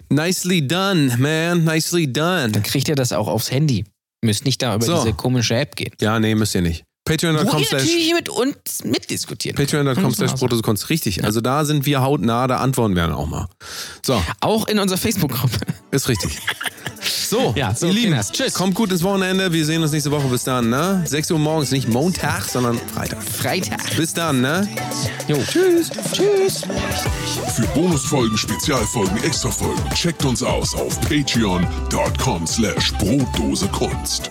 Nicely done, man. Nicely done. Dann kriegt ihr das auch aufs Handy. Müsst nicht da über So. diese komische App gehen. Ja, nee, müsst ihr nicht. Wo Patreon.com ihr slash natürlich mit uns mitdiskutieren. Patreon.com slash Protosekunst. Richtig. Also da sind wir hautnah, da antworten wir dann auch mal. So, Auch in unserer Facebook-Gruppe. ist richtig. So, Ja, so, ihr Lieben, Kinders. Tschüss. kommt gut ins Wochenende. Wir sehen uns nächste Woche. Bis dann, ne? 6 Uhr morgens, nicht Montag, sondern Freitag. Freitag. Bis dann, ne? Jo. Tschüss. Tschüss. Für Bonusfolgen, Spezialfolgen, Extrafolgen checkt uns aus auf patreon.com slash Brotdose Kunst.